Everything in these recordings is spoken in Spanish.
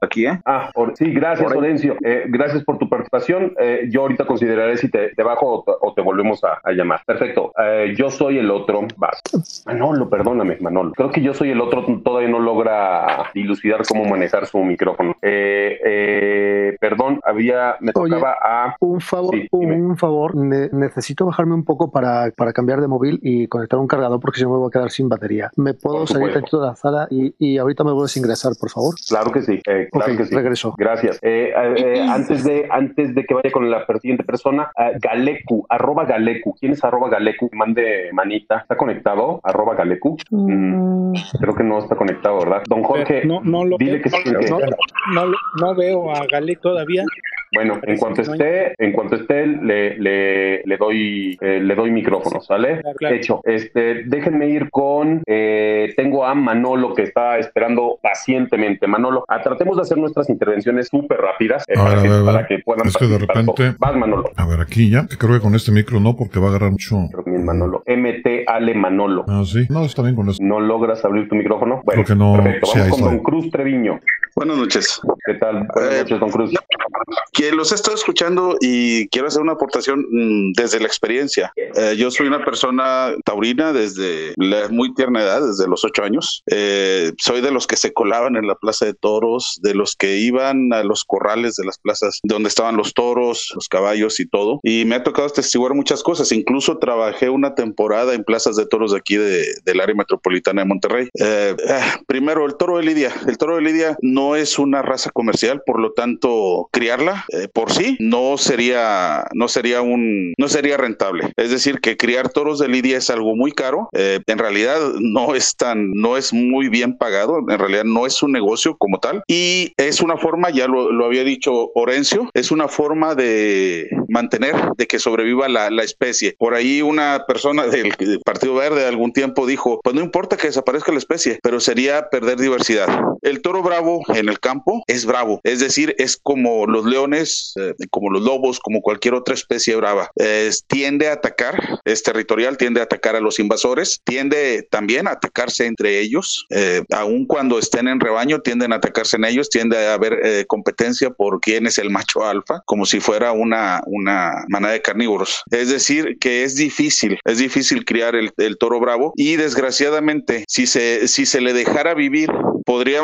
aquí, ¿eh? Ah, sí, gracias, Orencio. Eh, gracias por tu participación. Eh, yo ahorita consideraré si te, bajo o te, volvemos a, llamar. Perfecto. Eh, yo soy el otro. Vas. Manolo, perdóname, Manolo. Creo que yo soy el otro. Todavía no logra dilucidar cómo manejar su micrófono. perdón, había. Me tocaba a. Un favor, un, favor. necesito bajarme un poco para, para cambiar de móvil y conectar un cargador porque si no me voy a quedar sin batería. ¿Me puedo salir tantito de la sala y, y ahorita me vuelves a ingresar, por favor? Claro que sí. Claro que sí. Regreso. Gracias. antes de antes de que vaya con la siguiente persona, Galecu, arroba Galecu. ¿Quién es arroba Galecu? Mande manita. ¿Está conectado? Arroba Galecu. Mm. Creo que no está conectado, ¿verdad? Don Jorge, no, no lo dile que, no, no, veo a Galecu todavía. Bueno, en cuanto esté, en cuanto esté, le, le, le doy eh, le doy micrófono, ¿sale? Hecho. Este, déjenme ir con eh, tengo a Manolo que está esperando pacientemente. Manolo, ah, tratemos de hacer nuestras intervenciones súper rápidas eh, para, que, puedan Es que de repente. Vas, Manolo. A ver, aquí ya. Creo que con este micro no, porque va a agarrar mucho. Creo que Manolo. MT Ale Manolo. Ah, sí. No, está bien con eso. ¿No logras abrir tu micrófono? Bueno, Creo que no. Perfecto. Vamos con Don Cruz Treviño. Buenas noches. ¿Qué tal? Buenas noches, Don Cruz que los he estado escuchando y quiero hacer una aportación mm, desde la experiencia. Eh, yo soy una persona taurina desde la muy tierna edad, desde los ocho años. Eh, soy de los que se colaban en la plaza de toros, de los que iban a los corrales de las plazas donde estaban los toros, los caballos y todo. Y me ha tocado testiguar muchas cosas. Incluso trabajé una temporada en plazas de toros de aquí del área metropolitana de Monterrey. Eh, primero, el toro de Lidia. El toro de Lidia no es una raza comercial, por lo tanto, criarla eh, por sí no sería, no sería un, no sería rentable. Es decir, que criar toros de lidia es algo muy caro. Eh, en realidad no es tan, no es muy bien pagado. En realidad no es un negocio como tal y es una forma, ya lo, lo había dicho Orencio, es una forma de mantener, de que sobreviva la, la especie. Por ahí una persona del Partido Verde de algún tiempo dijo, pues no importa que desaparezca la especie, pero sería perder diversidad. El toro bravo en el campo es bravo, es decir, es como los leones eh, como los lobos, como cualquier otra especie brava, tiende a atacar, es territorial, tiende a atacar a los invasores, tiende también a atacarse entre ellos, eh, aun cuando estén en rebaño, tienden a atacarse en ellos, tiende a haber eh, competencia por quién es el macho alfa, como si fuera una, una manada de carnívoros. Es decir, que es difícil, es difícil criar el, el toro bravo y desgraciadamente, si se, si se le dejara vivir, podría,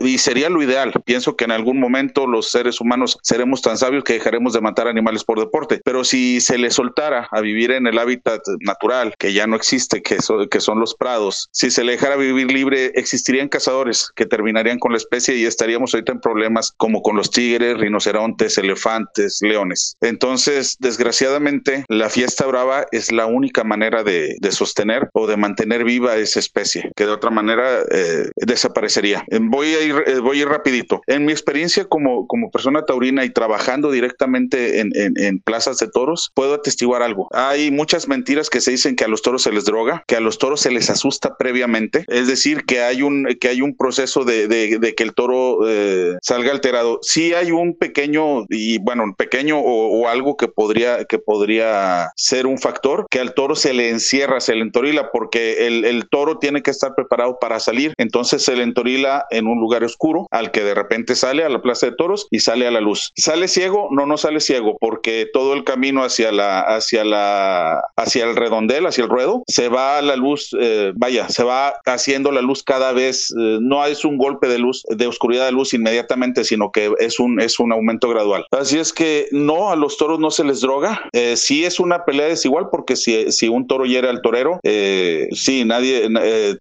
y sería lo ideal, pienso que en algún momento los seres humanos seremos tan sabios que dejaremos de matar animales por deporte. Pero si se le soltara a vivir en el hábitat natural, que ya no existe, que, que son los prados, si se le dejara vivir libre, existirían cazadores que terminarían con la especie y estaríamos ahorita en problemas como con los tigres, rinocerontes, elefantes, leones. Entonces, desgraciadamente, la fiesta brava es la única manera de, sostener o de mantener viva esa especie, que de otra manera eh, desaparecería. Voy a ir, eh, voy rapidito. En mi experiencia como, como persona taurina y trabajando directamente en, en, plazas de toros, puedo atestiguar algo. Hay muchas mentiras que se dicen que a los toros se les droga, que a los toros se les asusta previamente, es decir, que hay un, que hay un proceso de, de, que el toro eh, salga alterado. Sí hay un pequeño, y bueno, un pequeño o, algo que podría, que podría ser un factor, que al toro se le encierra, se le entorila, porque el, el toro tiene que estar preparado para salir, entonces se le entorila en un lugar oscuro, al que de repente sale a la plaza de toros y sale a la luz. ¿Sale ciego? No, no sale ciego, porque todo el camino hacia la, hacia la, hacia el redondel, hacia el ruedo, se va a la luz, eh, vaya, se va haciendo la luz cada vez, eh, no es un golpe de luz, de oscuridad de luz inmediatamente, sino que es un, es un aumento gradual. Así es que no, a los toros no se les droga. Eh, sí es una pelea desigual, porque si, si un toro hiere al torero, eh, sí, nadie,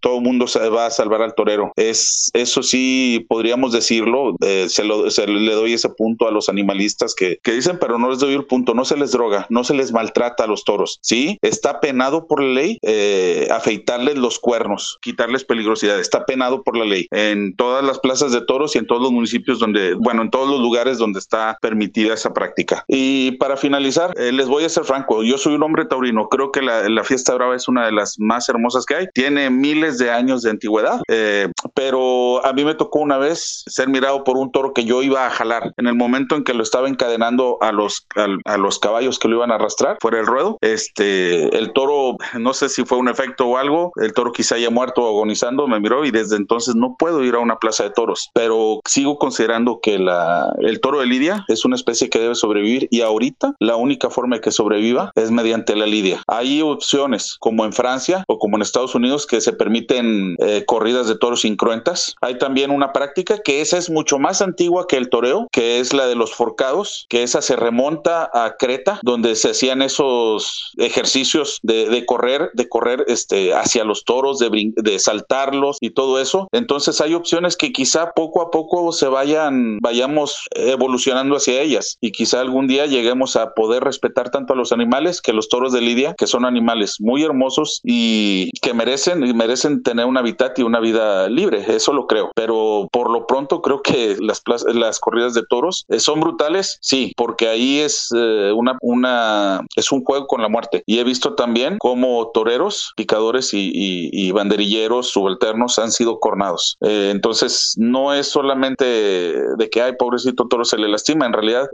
todo el mundo va a salvar al torero. Es, eso sí, podríamos decirlo, se, lo, se le doy ese punto a los animalistas que, que dicen, pero no les doy el punto, no se les droga, no se les maltrata a los toros, ¿sí? Está penado por la ley eh, afeitarles los cuernos, quitarles peligrosidad, está penado por la ley en todas las plazas de toros y en todos los municipios donde, bueno, en todos los lugares donde está permitida esa práctica. Y para finalizar, eh, les voy a ser franco, yo soy un hombre taurino, creo que la, la, fiesta brava es una de las más hermosas que hay, tiene miles de años de antigüedad, eh, pero pero a mí me tocó una vez ser mirado por un toro que yo iba a jalar. En el momento en que lo estaba encadenando a los, a, los caballos que lo iban a arrastrar fuera del ruedo, este, el toro, no sé si fue un efecto o algo, el toro quizá haya muerto agonizando, me miró y desde entonces no puedo ir a una plaza de toros, pero sigo considerando que la, el toro de lidia es una especie que debe sobrevivir y ahorita la única forma de que sobreviva es mediante la lidia. Hay opciones como en Francia o como en Estados Unidos que se permiten eh, corridas de toros Hay también una práctica que esa es mucho más antigua que el toreo, que es la de los forcados, que esa se remonta a Creta, donde se hacían esos ejercicios de, correr, de correr este, hacia los toros, de, de saltarlos y todo eso. Entonces hay opciones que quizá poco a poco se vayan, vayamos evolucionando hacia ellas y quizá algún día lleguemos a poder respetar tanto a los animales que los toros de Lidia, que son animales muy hermosos y que merecen, merecen tener un hábitat y una vida libre. Eso lo creo. Pero por lo pronto creo que las, las corridas de toros eh, son brutales, sí, porque ahí es eh, una, una, es un juego con la muerte. Y he visto también como toreros, picadores y, banderilleros subalternos han sido cornados. Eh, entonces, no es solamente de que, hay pobrecito toro se le lastima. En realidad,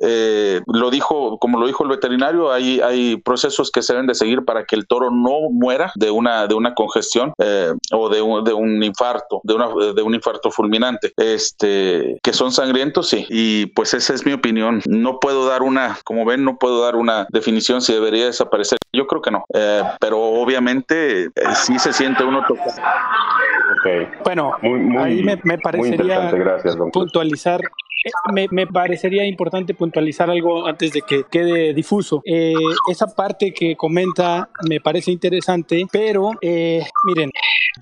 lo dijo, como lo dijo el veterinario, hay, hay procesos que se deben de seguir para que el toro no muera de una, de una congestión o de un, de un infarto, de, una, de un infarto fulminante. Este, que son sangrientos, sí. Y pues esa es mi opinión. No puedo dar una, como ven, no puedo dar una definición si debería desaparecer. Yo creo que no. Eh, pero obviamente eh, sí se siente uno tocado. Bueno, ahí me, parecería puntualizar me, me, parecería importante puntualizar algo antes de que quede difuso. Eh, esa parte que comenta me parece interesante, pero eh, miren,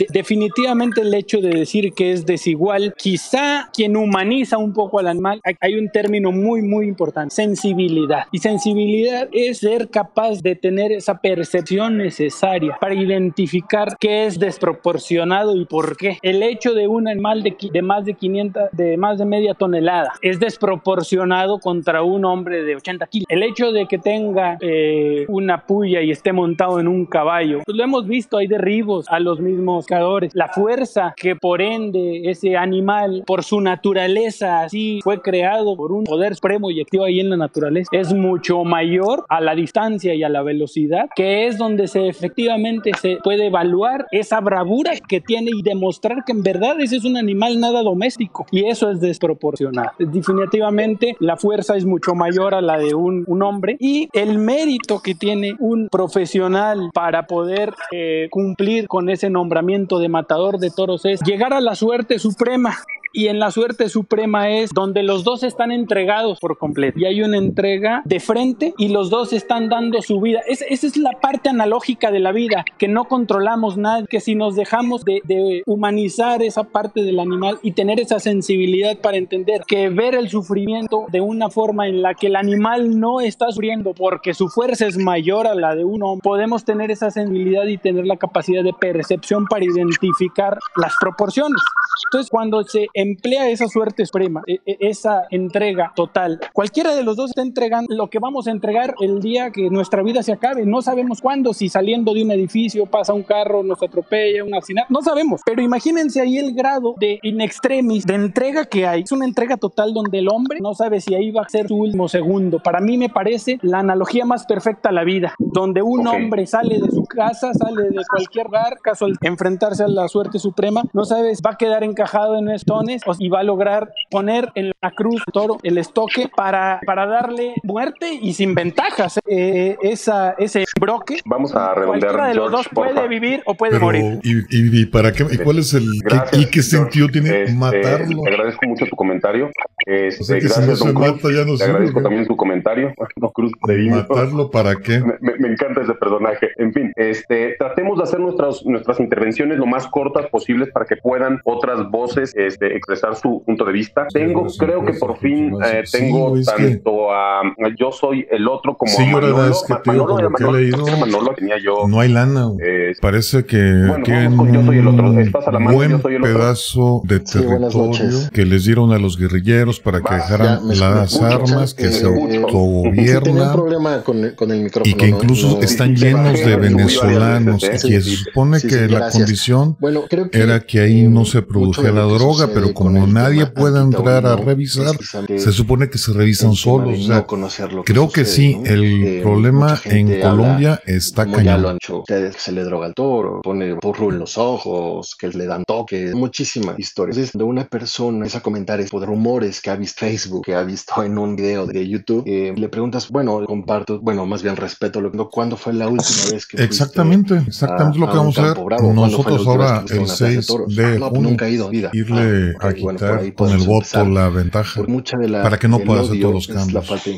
definitivamente el hecho de decir que es desigual, quizá quien humaniza un poco al animal, hay un término muy, muy importante, sensibilidad. Y sensibilidad es ser capaz de tener esa percepción necesaria para identificar qué es desproporcionado y por qué. El hecho de un animal de, de más de 500, de más de media tonelada, es desproporcionado contra un hombre de 80 kilos. El hecho de que tenga eh, una puya y esté montado en un caballo, pues lo hemos visto, hay derribos a los mismos cazadores. La fuerza que por ende ese animal, por su naturaleza, así fue creado por un poder supremo y activo ahí en la naturaleza, es mucho mayor a la distancia y a la velocidad, que es donde se efectivamente se puede evaluar esa bravura que tiene y demostrar que en verdad ese es un animal nada doméstico. Y eso es desproporcionado definitivamente la fuerza es mucho mayor a la de un, hombre y el mérito que tiene un profesional para poder eh, cumplir con ese nombramiento de matador de toros es llegar a la suerte suprema y en la suerte suprema es donde los dos están entregados por completo y hay una entrega de frente y los dos están dando su vida. esa es la parte analógica de la vida, que no controlamos nada, que si nos dejamos de, de humanizar esa parte del animal y tener esa sensibilidad para entender que ver el sufrimiento de una forma en la que el animal no está sufriendo porque su fuerza es mayor a la de uno, podemos tener esa sensibilidad y tener la capacidad de percepción para identificar las proporciones. Entonces, cuando se emplea esa suerte suprema, e, e, esa entrega total. Cualquiera de los dos está entregando lo que vamos a entregar el día que nuestra vida se acabe. No sabemos cuándo, si saliendo de un edificio pasa un carro, nos atropella, un accidente, no sabemos. Pero imagínense ahí el grado de in extremis, de entrega que hay. Es una entrega total donde el hombre no sabe si ahí va a ser su último segundo. Para mí me parece la analogía más perfecta a la vida, donde un hombre sale de su casa, sale de cualquier lugar, caso al enfrentarse a la suerte suprema, no sabes, va a quedar encajado en y va a lograr poner en la cruz toro el estoque para, para darle muerte y sin ventajas eh, esa, ese broque. Vamos a redondear. Cualquiera de los dos puede vivir o puede morir. Y, para qué, y cuál es el y qué sentido tiene este, matarlo? Te agradezco mucho tu comentario. Este, gracias, don Cruz. te agradezco también su comentario. Cruz, ¿Matarlo para qué? Me, encanta ese personaje. En fin, este, tratemos de hacer nuestras, nuestras intervenciones lo más cortas posibles para que puedan otras voces este, expresar su punto de vista. Tengo, creo que por fin eh, tengo tanto a yo soy el otro como sí, a Manolo. es que tío, por lo que he leído, Manolo tenía yo, no hay lana. Eh, Parece que bueno, tienen yo soy el otro. Estás a la mano, buen yo soy el otro. pedazo de territorio que les dieron a los guerrilleros para que dejaran las armas, que se autogobiernan y que incluso están llenos de venezolanos y que se supone que la condición era que ahí no se produjera la droga, pero como nadie puede entrar a revisar, se supone que se revisan solos. O sea, creo que sí, el eh, problema en Colombia está cañón. Ya lo han hecho ustedes, que se le droga al toro, pone porro en los ojos, que le dan toques, muchísimas historias. Entonces, de una persona empieza a comentar de rumores que ha visto Facebook, que ha visto en un video de YouTube, eh, le preguntas, bueno, comparto, bueno, más bien respeto lo ¿cuándo fue la última vez que Exactamente, exactamente lo que vamos a ver. Nosotros ahora, el 6 de no, pues nunca he ido, irle ah, a quitar con el voto la ventaja para que no pueda hacer todos los cambios. La falta de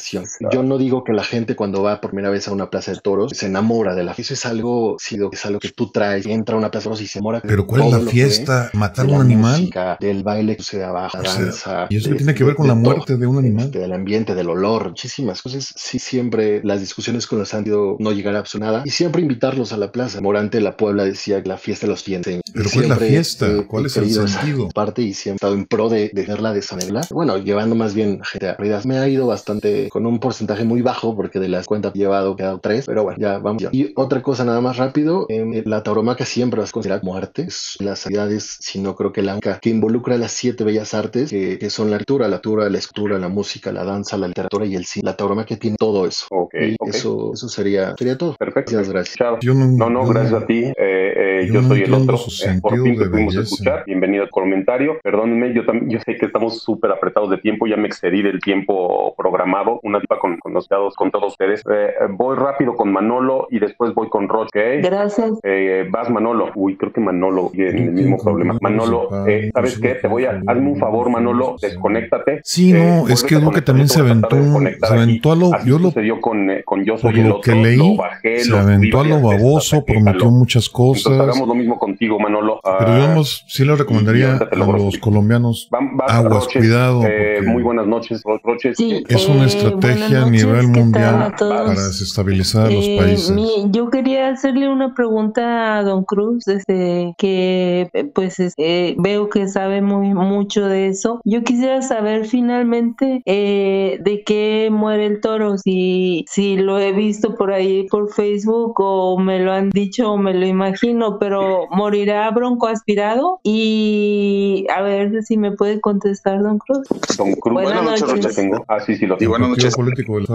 Yo no digo que la gente cuando va por primera vez a una plaza de toros se enamora de la fiesta. Eso es algo, sí, es algo que tú traes, entra a una plaza de toros y se enamora. Pero ¿cuál es la fiesta? ¿Matar un animal? Música, del baile que se abajo, la danza. Y eso tiene que ver con la muerte de un animal. Este, del ambiente, del olor, muchísimas cosas. Sí, siempre las discusiones con los han ido no llegar a nada y siempre invitarlos a la plaza. Morante la Puebla decía que la fiesta los tiene. Pero ¿cuál es la fiesta? ¿Cuál es el sentido? Parte y siempre he estado en pro de, de Sanela. Bueno, llevando más bien gente a Me ha ido bastante con un porcentaje muy bajo porque de las cuentas llevado quedado tres, pero bueno, ya vamos. Ya. Y otra cosa nada más rápido, eh, la tauromaca siempre va a considerar muertes. Las actividades, si no creo que la única que involucra las siete bellas artes, que, son la lectura, la lectura, la escultura, la música, la danza, la literatura y el cine. La tauromaquia tiene todo eso. Ok. Eso, eso sería, sería todo. Perfecto. Muchas gracias. no, no, gracias a ti. Eh, eh, yo, soy el otro. por fin te pudimos escuchar. Bienvenido al comentario. Perdónenme, yo también, yo sé que estamos súper apretados de tiempo, ya me excedí del tiempo programado. Una tipa con, con los dados, con todos ustedes. Eh, voy rápido con Manolo y después voy con Roche. Gracias. Eh, vas Manolo. Uy, creo que Manolo tiene el mismo problema. Manolo, eh, ¿sabes qué? Te voy a, hazme un favor, Manolo, desconéctate. Sí, no, es que es lo que también se aventó, se aventó a lo, yo lo, sucedió con, con yo soy el otro, que leí, se aventó a lo baboso, prometió muchas cosas. Entonces hagamos lo mismo contigo, Manolo. Pero digamos, ah, sí le recomendaría a los colombianos, aguas, cuidado. muy buenas noches, Roches. es una estrategia a nivel mundial para desestabilizar los eh, países. yo quería hacerle una pregunta a don Cruz, desde que pues eh, veo que sabe muy mucho de eso. Yo quisiera saber finalmente eh, de qué muere el toro, si, si lo he visto por ahí por Facebook o me lo han dicho o me lo imagino, pero morirá bronco aspirado y a ver si me puede contestar don Cruz. Don Cruz, buenas, noches. Tengo. Ah, sí, sí, lo tengo. buenas noches.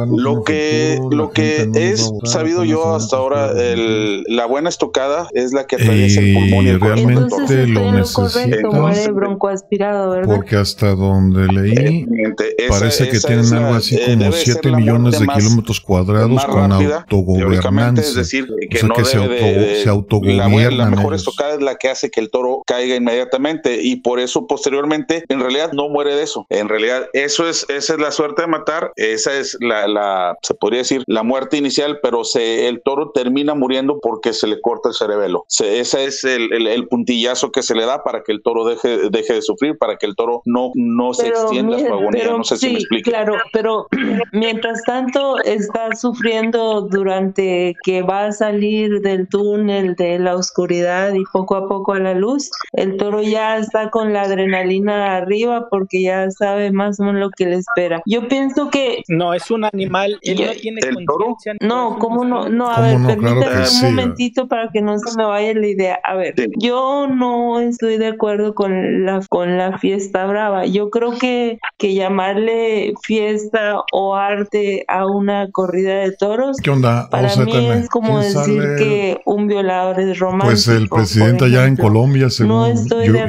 Lo que, lo que es sabido yo hasta ahora, el, la buena estocada es la que atraviesa el pulmón y el realmente lo necesita. Porque hasta donde leí, parece que tienen algo así eh, como 7 millones de kilómetros cuadrados con autogobernanza. Es decir, que, no se, auto, se La, mejor estocada es la que hace que el toro caiga inmediatamente y por eso posteriormente en realidad no muere de eso. En realidad eso es esa es la suerte de matar, esa es la, la se podría decir la muerte inicial, pero se, el toro termina muriendo porque se le corta el cerebelo. ese es el, el, puntillazo que se le da para que el toro deje, deje de sufrir, para que el toro no, no se extienda su agonía. no sé si me explico. Claro, pero mientras tanto está sufriendo durante que va a salir del túnel de la oscuridad y poco a poco a la luz, el toro ya está con la adrenalina arriba porque ya sabe más o menos lo que le espera. Yo pienso que... No, es un animal, él no tiene conciencia. No, ¿cómo no? No, a ver, permítame un momentito para que no se me vaya la idea. A ver, yo no estoy de acuerdo con la, con la fiesta brava. Yo creo que, que llamarle fiesta o arte a una corrida de toros, ¿Qué onda? para mí es como decir que un violador es romántico. Pues el presidente allá en Colombia, según no estoy de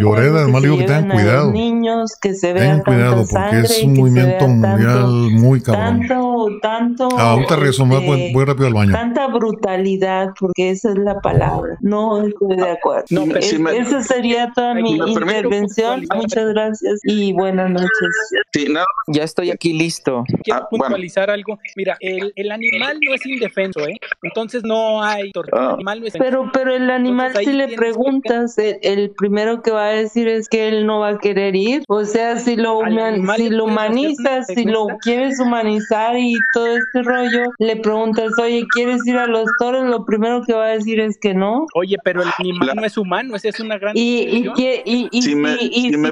digo que tengan cuidado. Niños, que se vean cuidado, porque es un movimiento mundial muy cabrón. Tanto, tanto. Ah, ahorita regreso, voy, voy, rápido al baño. Tanta brutalidad, porque esa es la palabra. No estoy de acuerdo. No, esa sería toda mi intervención. Muchas gracias y buenas noches. Sí, Ya estoy aquí listo. Quiero ah, puntualizar algo. Mira, el, el, animal no es indefenso, ¿eh? Entonces no hay tortura. Ah. Animal no es pero, pero el animal, si le preguntas, el, primero que va a decir es que él no va a querer ir. O sea, si lo, si lo humanizas, si lo quieres humanizar y todo este rollo, le preguntas, oye, ¿quieres ir a los toros? Lo primero que va a decir es que no. Oye, pero el animal no es humano, esa es una gran. Y, y, y, si,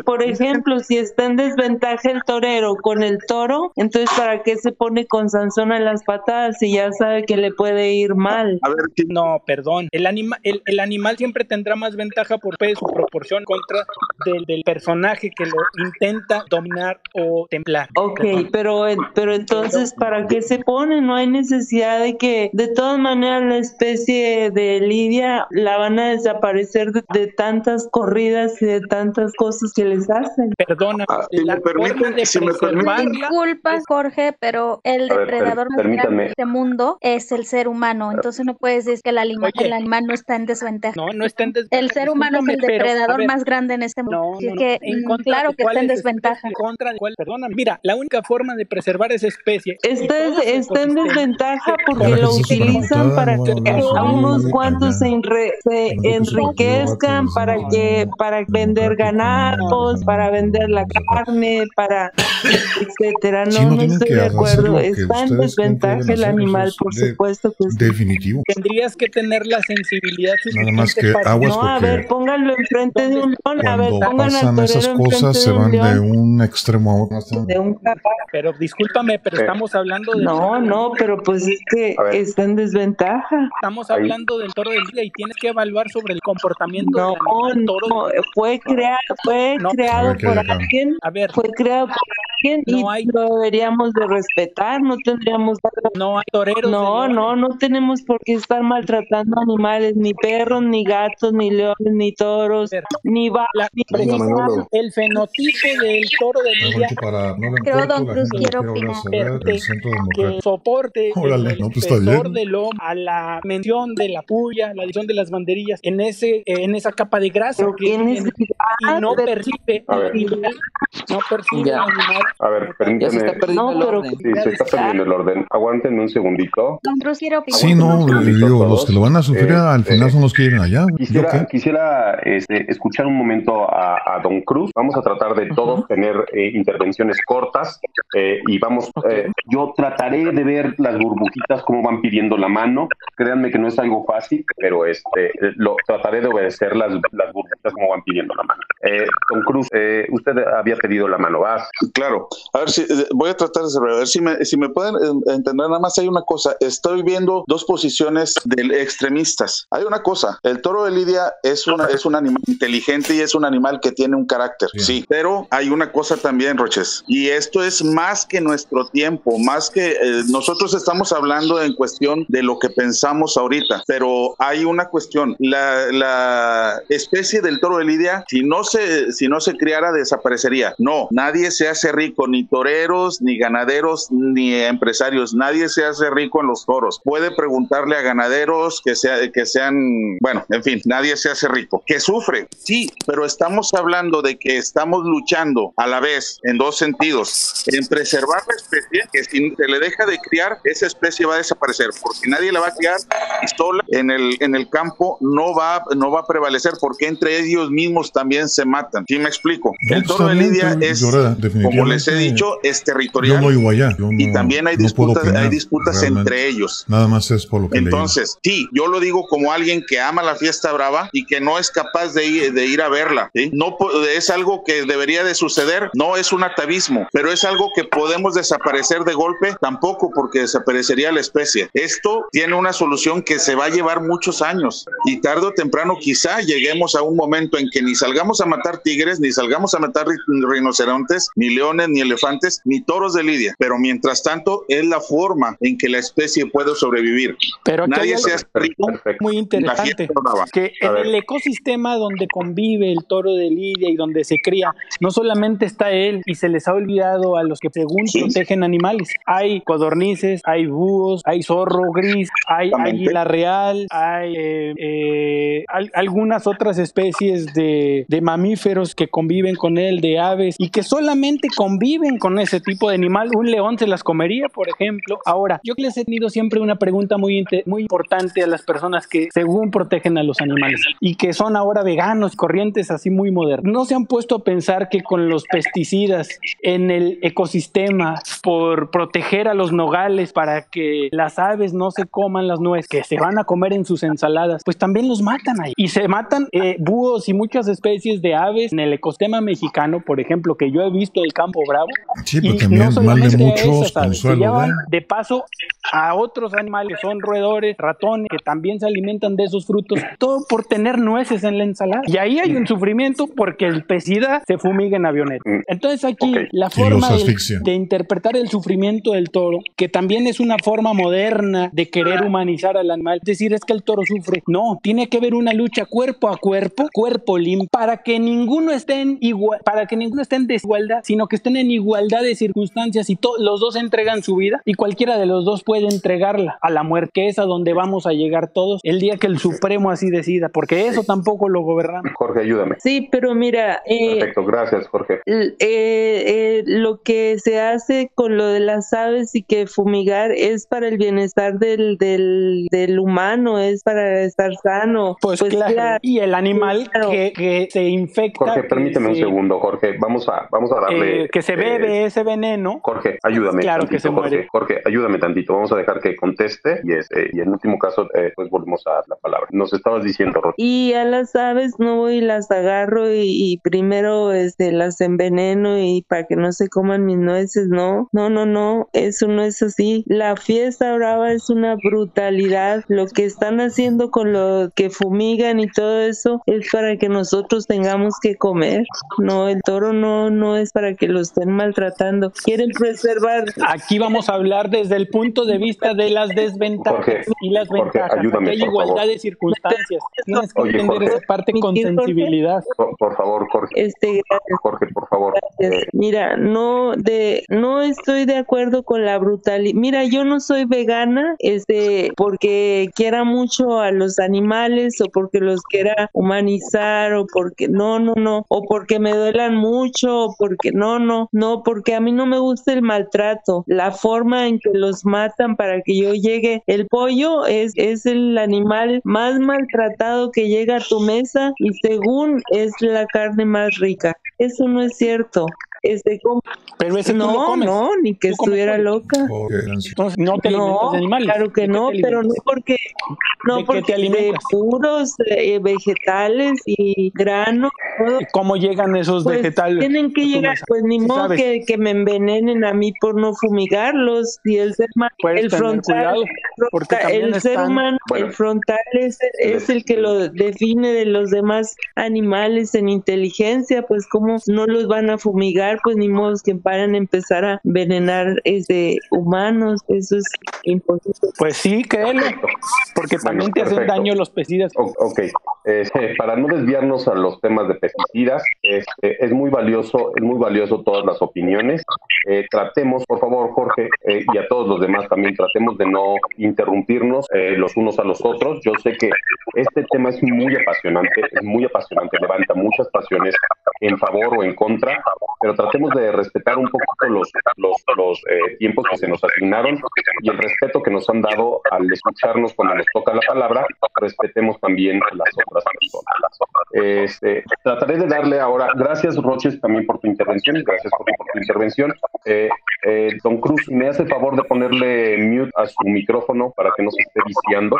por ejemplo, si está en desventaja el torero con el toro, entonces ¿para qué se pone con Sansón en las patadas si ya sabe que le puede ir mal? A ver, no, perdón. El, anima, el, el animal siempre tendrá más ventaja por peso, proporción contra del, del personaje que lo intenta dominar o templar. Ok, pero, pero entonces, ¿para qué se pone? No hay necesidad de que, de todas maneras, la especie de Lidia la van a desaparecer de, tantas corridas y de tantas cosas que les hacen. Perdona, ah, la forma de si Disculpa, Jorge, pero el depredador más grande de este mundo es el ser humano. Entonces no puedes decir que el animal, el animal no está en desventaja. No, no está en desventaja. El ser humano es el depredador más grande en este mundo. No, que, mm, claro que está en desventaja. contra de cuál, perdona, mira, la única forma de preservar esa especie. Está, está en desventaja porque lo utilizan para que a unos cuantos se, enriquezcan, para que para vender ganados, para vender la carne, para etcétera. No, no, estoy de acuerdo. Está en desventaja el animal, por supuesto que Definitivo. Tendrías que tener la sensibilidad Nada más que aguas no, a ver, pónganlo enfrente de un león. A ver, pasan esas cosas se van de un extremo a otro. De un pero discúlpame, pero estamos hablando de... No, no, pero pues es que está en desventaja. Estamos hablando del toro del día y tienes que evaluar sobre el comportamiento no, del toro. No, fue creado, fue creado por alguien. A ver. Fue creado por alguien y lo deberíamos de respetar, no tendríamos... No hay toreros. No, no, no tenemos por qué estar maltratando animales, ni perros, ni gatos, ni leones, ni toros, ni balas, ni El fenotipo del toro del día. Creo, don Cruz, quiero opinar. Que soporte Órale, el no, pues del a la mención de la puya, la edición de las banderillas, en ese en esa capa de grasa que y no percibe no percibe animal. A ver, permíteme. Se está perdiendo no, el orden. Sí, se está perdiendo el orden. Aguanten un segundito. Don Cruz, quiero opinar. Sí, no, digo, los que lo van a sufrir al final este, son los que vienen allá. Quisiera, quisiera este, escuchar un momento a, a, Don Cruz. Vamos a tratar de todos tener eh, intervenciones cortas eh, y vamos, eh, yo trataré de ver las burbujitas como van pidiendo la mano. Créanme que no es algo fácil, pero este, lo trataré de obedecer las, las burbujitas como van pidiendo la mano. Don Cruz, usted había pedido la mano, ¿vas? Claro, a ver si voy a tratar de ver si me, si me pueden entender. Nada más hay una cosa, estoy viendo dos posiciones de extremistas. Hay una cosa, el toro de Lidia es, una, es un animal inteligente y es un animal que tiene un carácter, sí, pero hay una cosa también, Roches, y esto es más que nuestro tiempo, más que eh, nosotros estamos hablando en cuestión de lo que pensamos ahorita, pero hay una cuestión, la, la especie del toro de Lidia, si no se, si no se criara, desaparecería. No, nadie se hace rico, ni toreros, ni ganaderos, ni empresarios, nadie se hace rico en los toros. Puede preguntarle a ganaderos que, sea, que sean, bueno, en fin, nadie se hace rico. ¿Que sufre? Sí, pero estamos hablando de que estamos luchando a la vez en dos sentidos, en preservar la especie, que si se le deja de criar, esa especie va a desaparecer, porque nadie la va a criar y sola en el, en el campo no va, no va a prevalecer, porque entre ellos mismos también se matan. ¿Sí me explico? el toro de Lidia es, como les he dicho, es territorial. y también hay disputas, hay disputas entre ellos. Nada más es por lo que Entonces, sí, yo lo digo como alguien que ama la fiesta brava y que no es capaz de ir, de ir a verla. No es algo que debería de suceder, no es un atavismo, pero es algo que podemos desaparecer de golpe, tampoco porque desaparecería la especie. Esto tiene una solución que se va a llevar muchos años y tarde o temprano quizá lleguemos a un momento en que ni salgamos a matar tigres, ni salgamos a matar rinocerontes, ni leones, ni elefantes, ni toros de lidia. Pero mientras tanto es la forma en que la especie puede sobrevivir. Pero nadie se rico. Muy interesante. Que en el ecosistema donde convive el toro de lidia y donde se cría, no solamente está él y se les ha olvidado a los que según protegen animales. Hay codornices, hay búhos, hay zorro gris, hay águila real, hay eh, eh, algunas otras especies de, mamíferos que conviven con él, de aves, y que solamente conviven con ese tipo de animal. Un león se las comería, por ejemplo. Ahora, yo les he tenido siempre una pregunta muy, muy importante a las personas que según protegen a los animales y que son ahora veganos, corrientes así muy ¿No se han puesto a pensar que con los pesticidas en el ecosistema por proteger a los nogales para que las aves no se coman las nueces que se van a comer en sus ensaladas, pues también los matan ahí. Y se matan eh, búhos y muchas especies de aves en el ecosistema mexicano, por ejemplo, que yo he visto el campo bravo. Sí, pero también no de muchos consuelo. De paso a otros animales, son roedores, ratones, que también se alimentan de esos frutos, todo por tener nueces en la ensalada. Y ahí hay un sufrimiento porque el pesida se fumiga en avioneta. Mm. Entonces aquí la forma de, interpretar el sufrimiento del toro, que también es una forma moderna de querer humanizar al animal, decir es que el toro sufre. No, tiene que haber una lucha cuerpo a cuerpo, cuerpo limpio, para que ninguno esté en igual, para que ninguno esté en desigualdad, sino que estén en igualdad de circunstancias y los dos entregan su vida y cualquiera de los dos puede entregarla a la muerte, que es a donde vamos a llegar todos el día que el Supremo así decida, porque eso tampoco lo gobernamos. Jorge, ayúdame. Sí, pero mira. Eh, Perfecto, gracias, Jorge. Eh, eh, lo que se hace con lo de las aves y que fumigar es para el bienestar del, del, del humano, es para estar sano. Pues, pues claro. Y el animal que, que, se infecta. Jorge, permíteme un segundo, Jorge. Vamos a, vamos a darle. que se bebe ese veneno. Jorge, ayúdame. Claro que se muere. Jorge, ayúdame tantito. Vamos a dejar que conteste y, este, y en último caso, eh, pues volvemos a la palabra. Nos estabas diciendo, Y a las aves no voy y las agarro y, primero este, las enveneno y para que no se coman mis nueces, no, no, no, no, eso no es así. La fiesta brava es una brutalidad. Lo que están haciendo con lo que fumigan y todo eso es para que nosotros tengamos que comer. No, el toro no, no es para que lo estén maltratando. Quieren preservar. Aquí vamos a hablar desde el punto de vista de las desventajas y las ventajas. hay igualdad de circunstancias. Tienes que entender esa parte con sensibilidad. Por, favor, Jorge. Este, Jorge, por favor. Eh, Mira, no de no estoy de acuerdo con la brutalidad. Mira, yo no soy vegana, este, porque quiera mucho a los animales o porque los quiera humanizar o porque no, no, no, o porque me duelan mucho o porque no, no, no, porque a mí no me gusta el maltrato. La forma en que los matan para que yo llegue. El pollo es, es el animal más maltratado que llega a tu mesa y según es la carne más rica. Eso no es cierto. Este, pero ese no, no, ni que estuviera loca. no te alimentas de animales. Claro que no, pero no porque no porque de puros eh, vegetales y granos. ¿Cómo llegan esos pues, vegetales? Tienen que llegar, pues ni modo que, que, me envenenen a mí por no fumigarlos. Y el ser humano, el frontal, el ser humano, el frontal es, es el que lo define de los demás animales en inteligencia, pues cómo no los van a fumigar pues ni modo que paran empezar a envenenar este, humanos, eso es imposible. Pues sí, créelo, porque también te hacen daño los pesticidas. ok, este, para no desviarnos a los temas de pesticidas, este, es muy valioso, es muy valioso todas las opiniones. Eh, tratemos, por favor, Jorge, eh, y a todos los demás también, tratemos de no interrumpirnos eh, los unos a los otros. Yo sé que este tema es muy apasionante, es muy apasionante, levanta muchas pasiones en favor o en contra, pero tratemos de respetar un poco los, los, eh, tiempos que se nos asignaron y el respeto que nos han dado al escucharnos cuando nos toca la palabra, respetemos también las otras personas. Este, trataré de darle ahora, gracias Roches también por tu intervención, gracias por, tu intervención. Eh, eh, don Cruz, ¿me hace favor de ponerle mute a su micrófono para que no se esté viciando?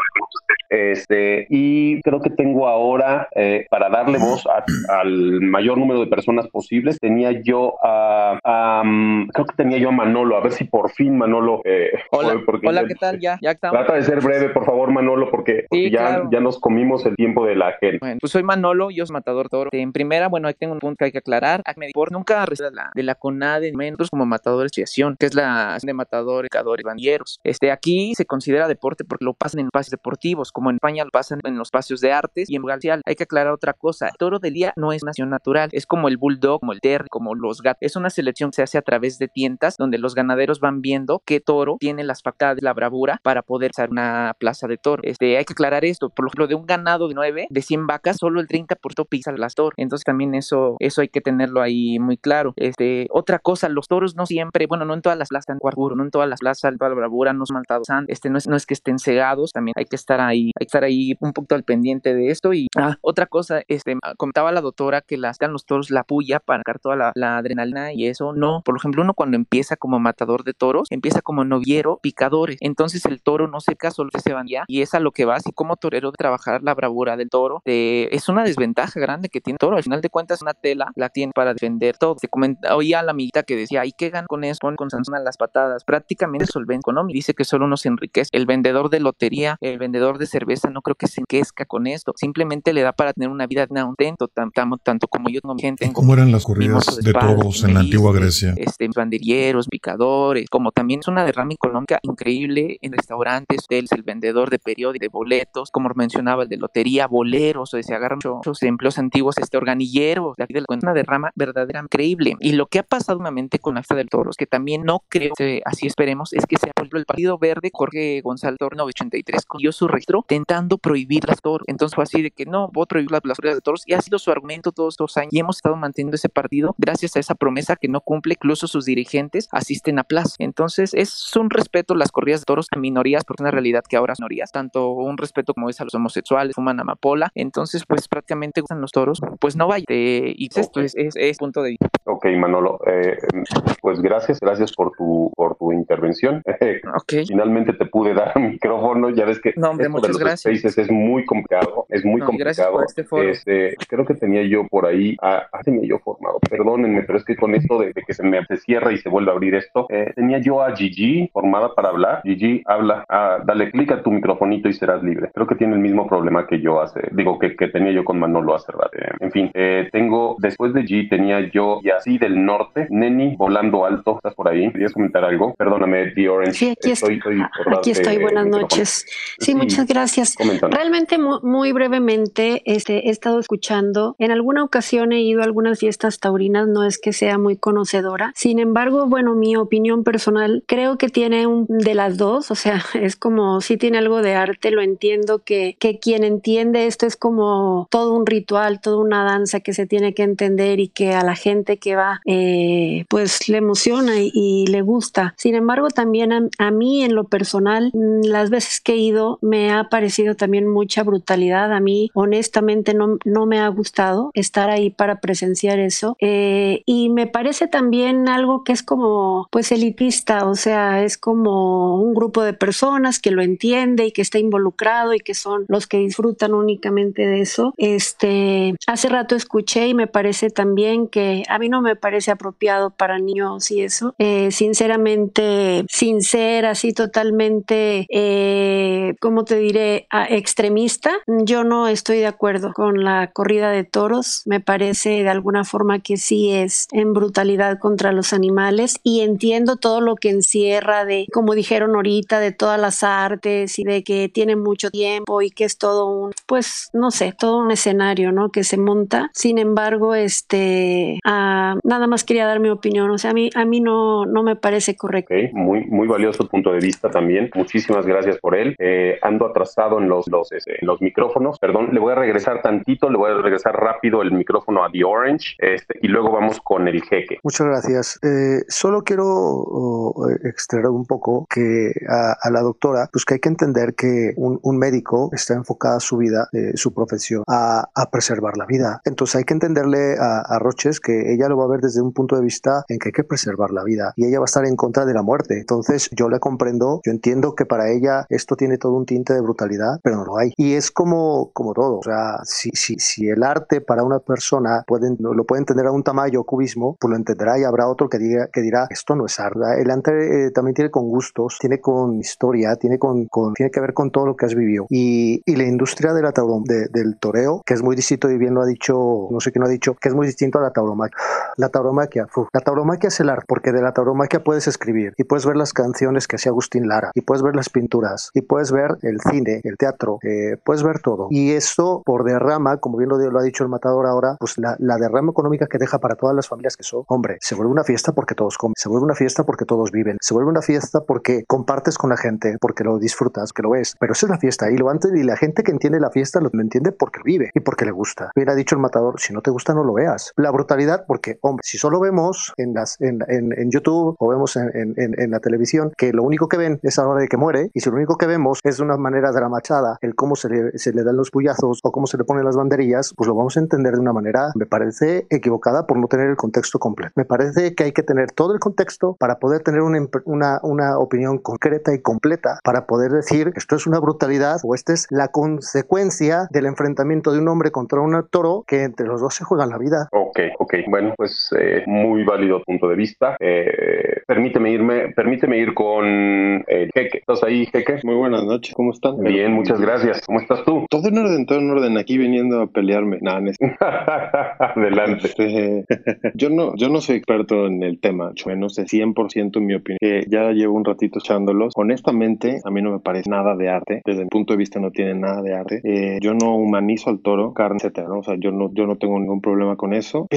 Este, y creo que tengo ahora, para darle voz al mayor número de personas posibles, tenía yo a, mm, creo que tenía yo a Manolo, a ver si por fin Manolo. Eh, hola, hola ¿qué tal? Ya, ya estamos. Trata de ser breve, por favor, Manolo, porque, ya, ya nos comimos el tiempo de la gente. Bueno, pues soy Manolo, yo soy Matador Toro. En primera, bueno, aquí tengo un punto que hay que aclarar. Por nunca la, de la CONADE, nosotros como Matadores Asociación, que es la de Matadores, Cadores, Bandieros. Este, aquí se considera deporte porque lo pasan en pases deportivos, como en España lo pasan en los espacios de artes y en Galicia hay que aclarar otra cosa, el toro de día no es nación natural, es como el bulldog, como el terry, como los gatos, es una selección que se hace a través de tientas donde los ganaderos van viendo qué toro tiene las facultades, la bravura para poder ser una plaza de toro. Este, hay que aclarar esto, por ejemplo, de un ganado de 9, de 100 vacas, solo el 30% pisa las toro. Entonces también eso, eso hay que tenerlo ahí muy claro. Este, otra cosa, los toros no siempre, bueno, no en todas las plazas están cuarto, no en todas las plazas toda la bravura, no son maltados, este, no es, no es que estén cegados, también hay que estar ahí, hay que estar ahí un poquito al pendiente de esto. Y ah, otra cosa, este, comentaba la doctora que las dan los toros la puya para sacar toda la, la adrenalina y eso no. Por ejemplo, uno cuando empieza como matador de toros, empieza como noviero, picadores. Entonces el toro no se caso, se van ya y es a lo que va así como torero de trabajar la bravura del toro. es una desventaja grande que tiene el toro. Al final de cuentas, una tela la tiene para defender todo. Se comenta, oía a la amiguita que decía, ¿y qué ganan con eso? Con, con Sansón a las patadas. Prácticamente solven económico. Dice que solo uno se enriquece. El vendedor de lotería, el vendedor de cerveza, no creo que se enriquezca con esto. Simplemente le da para tener una vida de tanto, tanto, tanto como yo tengo gente. ¿Cómo eran las corridas de toros en la antigua Grecia? Este, banderilleros, picadores, como también es una derrama económica increíble en restaurantes, hoteles, el vendedor de periódicos, de boletos, como mencionaba, el de lotería, boleros, o se agarran muchos empleos antiguos, este organilleros, la vida una derrama verdadera increíble. Y lo que ha pasado nuevamente con la fiesta del toros, que también no creo, así esperemos, es que sea el Partido Verde, Jorge González Torno 83, dio su registro intentando prohibir las toros. Entonces fue así de que no, voy a prohibir las, las de toros y ha sido su argumento todos estos años y hemos estado manteniendo ese partido gracias a esa promesa que no cumple, incluso sus dirigentes asisten a plaza. Entonces es un respeto las corridas de toros a minorías, porque es una realidad que ahora son minorías, tanto un respeto como es a los homosexuales, fuman amapola, entonces pues prácticamente gustan los toros, pues no vaya. Eh, y esto es, es, punto de vista. Ok, Manolo, eh, pues gracias, gracias por tu, por tu intervención. Okay. Finalmente te pude dar un micrófono, ya ves que no, hombre, muchas gracias. es muy complicado, es muy complicado. Este, este creo que tenía yo por ahí, ah, ah, tenía yo formado, perdónenme, pero es que con esto de, que se me se cierra y se vuelve a abrir esto, eh, tenía yo a Gigi formada para hablar. Gigi, habla, ah, dale clic a tu microfonito y serás libre. Creo que tiene el mismo problema que yo hace, digo, que, que tenía yo con Manolo hace rato. Eh, en fin, eh, tengo, después de G tenía yo y así del norte, Neni volando alto, ¿estás por ahí? ¿Querías comentar algo? Perdóname, The Orange. Sí, aquí estoy. aquí estoy, buenas noches. Sí, muchas gracias. Realmente muy, brevemente este, he estado escuchando. En alguna ocasión he ido a algunas fiestas taurinas, no es que sea muy conocedora. Sin embargo, bueno, mi opinión personal creo que tiene un de las dos, o sea, es como si tiene algo de arte, lo entiendo que, que quien entiende esto es como todo un ritual, toda una danza que se tiene que entender y que a la gente que va eh, pues le emociona y, le gusta. Sin embargo, también a, mí en lo personal, mm, las veces que he ido me ha parecido también mucha brutalidad. A mí honestamente no, no me ha gustado estar ahí para presenciar eso. Eh, y me parece también algo que es como pues elitista, o sea, es como un grupo de personas que lo entiende y que está involucrado y que son los que disfrutan únicamente de eso. Este, hace rato escuché y me parece también que a mí no me parece apropiado para niños y eso. Eh, sinceramente, sin ser así totalmente, eh, ¿cómo te diré?, extremista, yo no estoy de acuerdo con la corrida de toros. Me parece de alguna forma que sí es en brutalidad contra los animales y entiendo todo lo que encierra de, como dijeron ahorita, de todas las artes y de que tiene mucho tiempo y que es todo un, pues, no sé, todo un escenario, ¿no? Que se monta. Sin embargo, este, ah, nada más quería dar mi opinión. O sea, a mí, a mí no, no me parece correcto. muy, muy valioso punto de vista también. Muchísimas gracias por él. Eh, ando atrasado en los, los, este, en los micrófonos. Perdón, le voy a regresar tantito, le voy a regresar rápido el micrófono a The Orange este, y luego vamos con el jeque. Muchas gracias. Eh, solo quiero extraer un poco que a, la doctora, pues que hay que entender que un, un médico está enfocada su vida, eh, su profesión, a, a, preservar la vida. Entonces hay que entenderle a, a, Roches que ella lo va a ver desde un punto de vista en que hay que preservar la vida y ella va a estar en contra de la muerte. Entonces yo le comprendo, yo entiendo que para ella esto tiene todo un tinte de brutalidad, pero no lo hay. Y es como, como todo, o sea, si, si, si el arte para una persona pueden, lo puede entender a un tamaño cubismo, pues lo entenderá y habrá otro que, diga, que dirá, esto no es arte. El arte eh, también tiene con gustos, tiene con historia, tiene, con, con, tiene que ver con todo lo que has vivido. Y, y la industria de la de, del toreo, que es muy distinto, y bien lo ha dicho, no sé quién lo ha dicho, que es muy distinto a la tauromaquia. La tauromaquia, la tauromaquia es el arte, porque de la tauromaquia puedes escribir y puedes ver las canciones que hacía Agustín Lara, y puedes ver las pinturas, y puedes ver el cine cine, el teatro, eh, puedes ver todo. Y esto por derrama, como bien lo, lo, ha dicho el matador ahora, pues la, la, derrama económica que deja para todas las familias que son, hombre, se vuelve una fiesta porque todos comen, se vuelve una fiesta porque todos viven, se vuelve una fiesta porque compartes con la gente, porque lo disfrutas, que lo ves. Pero esa es la fiesta y lo antes y la gente que entiende la fiesta lo entiende porque vive y porque le gusta. Ha dicho el matador, si no te gusta no lo veas. La brutalidad porque, hombre, si solo vemos en, las, en, en, YouTube o vemos en, en, la televisión que lo único que ven es a la hora de que muere y si lo único que vemos es de una manera dramachada el cómo se le, se le dan los puyazos o cómo se le ponen las banderillas, pues lo vamos a entender de una manera, me parece equivocada por no tener el contexto completo. Me parece que hay que tener todo el contexto para poder tener una, una, una opinión concreta y completa para poder decir esto es una brutalidad o esta es la consecuencia del enfrentamiento de un hombre contra un toro que entre los dos se juegan la vida. Ok, ok. Bueno, pues eh, muy válido punto de vista. Eh, permíteme irme, permíteme ir con eh, Jeque. ¿Estás ahí, Jeque? Muy buenas noches. ¿Cómo están? Bien, muchas gracias. ¿Cómo estás tú? Todo en orden, todo en orden. Aquí viniendo a pelearme. Nah, Adelante. Este, yo no, yo no soy experto en el tema. No sé 100% en mi opinión. ya llevo un ratito echándolos. Honestamente, a mí no me parece nada de arte. Desde mi punto de vista, no tiene nada de arte. yo no humanizo al toro, carne, etcétera. ¿no? O sea, yo no, yo no tengo ningún problema con eso.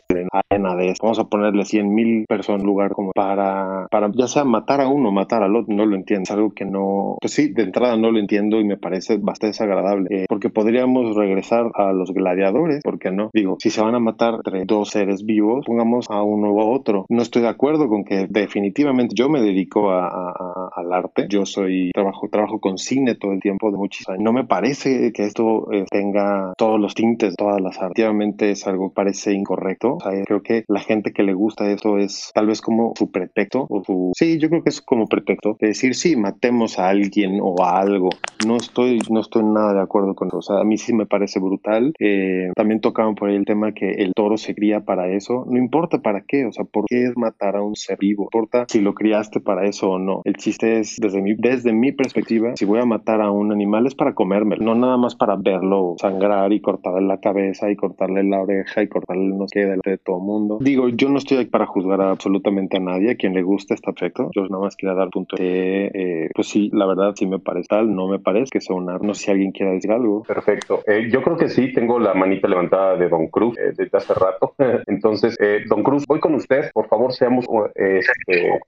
Nada de eso. Vamos a ponerle 100 mil personas en lugar como para, para ya sea matar a uno, matar al otro. No lo entiendo. Es algo que no, pues sí, de entrada no lo entiendo y me parece bastante desagradable. Eh, porque podríamos regresar a los gladiadores, porque no? Digo, si se van a matar entre dos seres vivos, pongamos a uno u otro. No estoy de acuerdo con que definitivamente yo me dedico a, al arte. Yo soy, trabajo, trabajo con cine todo el tiempo de muchos años. No me parece que esto eh, tenga todos los tintes, todas las artes. es algo que parece incorrecto. O sea, creo que la gente que le gusta esto es tal vez como su pretexto o su... Sí, yo creo que es como pretexto de decir, sí, matemos a alguien o a algo. No estoy, no estoy nada de acuerdo con eso. O sea, a mí sí me parece brutal. Eh, también tocaban por ahí el tema que el toro se cría para eso. No importa para qué, o sea, ¿por qué es matar a un ser vivo? Importa si lo criaste para eso o no. El chiste es, desde mi, desde mi perspectiva, si voy a matar a un animal es para comérmelo, no nada más para verlo sangrar y cortarle la cabeza y cortarle la oreja y cortarle no sé delante de todo mundo. Digo, yo no estoy aquí para juzgar absolutamente a nadie. A quien le gusta está perfecto. Yo nada más quería dar punto de, eh, pues sí, la verdad sí me parece tal, no me parece que sea un No si alguien quiera decir algo. Perfecto. Eh, yo creo que sí, tengo la manita levantada de Don Cruz eh, desde hace rato. Entonces, Don Cruz, voy con usted. Por favor, seamos, este,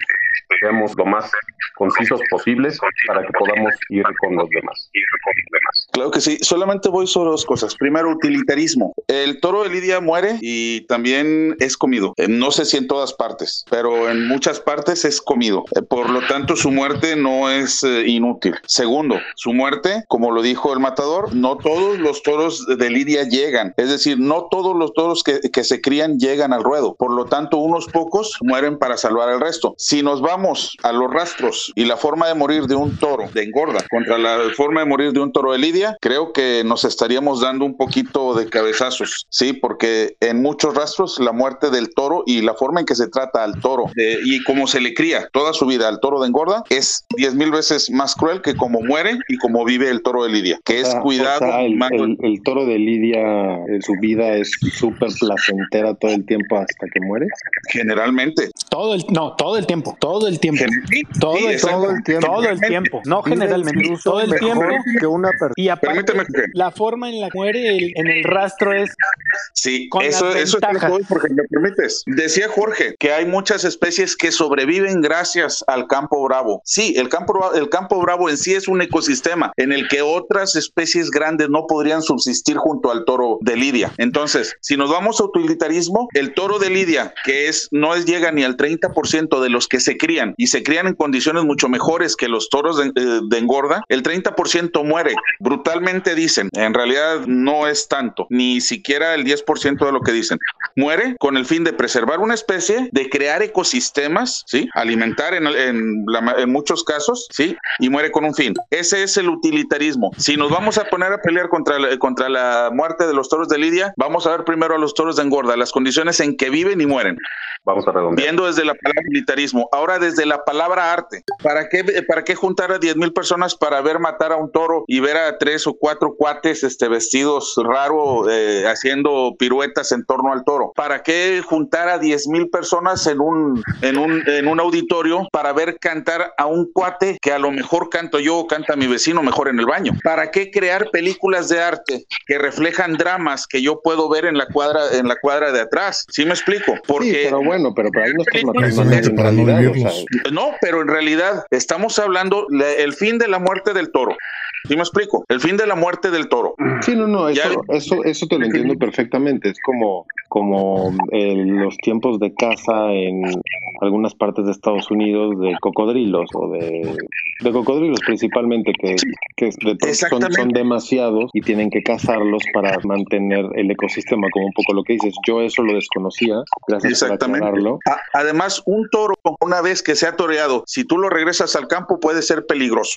seamos lo más concisos posibles para que podamos ir con los demás. Claro que sí. Solamente voy sobre dos cosas. Primero, utilitarismo. El toro de Lidia muere y también es comido. Eh, no sé si en todas partes, pero en muchas partes es comido. Eh, por lo tanto, su muerte no es eh, inútil. Segundo, su muerte, como lo dijo el matador, no todos los toros de Lidia llegan. Es decir, no todos los toros que, que se crían llegan al ruedo. Por lo tanto, unos pocos mueren para salvar al resto. Si nos vamos a los rastros y la forma de morir de un toro de engorda contra la forma de morir de un toro de Lidia, creo que nos estaríamos dando un poquito de cabezazos, ¿sí? Porque en muchos rastros la muerte del toro y la forma en que se trata al toro y cómo se le cría toda su vida al toro de engorda es diez mil veces más cruel que como muere y como vive el toro de Lidia, que es cuidado. el, toro de Lidia, su vida es súper placentera todo el tiempo hasta que muere. Generalmente. Todo el, no, todo el tiempo, todo el tiempo. todo, el, tiempo. Todo el tiempo. No generalmente, todo el tiempo. Que una y aparte, la forma en la que muere en el rastro es. Sí, eso, eso es porque me permites. Decía Jorge que hay muchas especies que sobreviven gracias al campo bravo. Sí, el campo, el campo bravo en sí es un ecosistema en el que otras especies grandes no podrían subsistir junto al toro de Lidia. Entonces, si nos vamos a utilitarismo, el toro de Lidia, que es no es, llega ni al 30% de los que se crían y se crían en condiciones mucho mejores que los toros de, eh, de engorda, el 30% muere. Brutalmente dicen, en realidad no es tanto, ni siquiera el 10% de lo que dicen. Muere con el fin de preservar una especie, de crear ecosistemas, ¿sí? Alimentar en, en, en muchos casos, ¿sí? Y muere con un fin. Ese es el utilitarismo. Si nos vamos a poner a pelear contra la, contra la muerte de los toros de Lidia, vamos a ver primero a los toros de engorda, las condiciones en que viven y mueren. Vamos a redondear. Viendo desde la palabra militarismo, ahora desde la palabra arte. ¿Para qué, para qué juntar a 10 mil personas para ver matar a un toro y ver a tres o cuatro cuates este, vestidos raro, eh, haciendo piruetas en torno al toro. ¿Para qué juntar a diez mil personas en un, en, un, en un auditorio para ver cantar a un cuate que a lo mejor canto yo o canta mi vecino mejor en el baño? ¿Para qué crear películas de arte que reflejan dramas que yo puedo ver en la cuadra, en la cuadra de atrás? ¿Sí me explico? Porque pero bueno, pero, ahí no no pero en realidad estamos hablando el fin de la muerte del toro. ¿Sí me explico? El fin de la muerte del toro. Sí, no, no, eso, eso, eso te lo entiendo perfectamente. Es como, como eh, los tiempos de caza en algunas partes de Estados Unidos de cocodrilos o de, de cocodrilos principalmente, que, que son, son, demasiados y tienen que cazarlos para mantener el ecosistema, como un poco lo que dices. Yo eso lo Gracias por aclararlo. Además, un toro, una vez que se ha toreado, si tú lo regresas al campo, puede ser peligroso.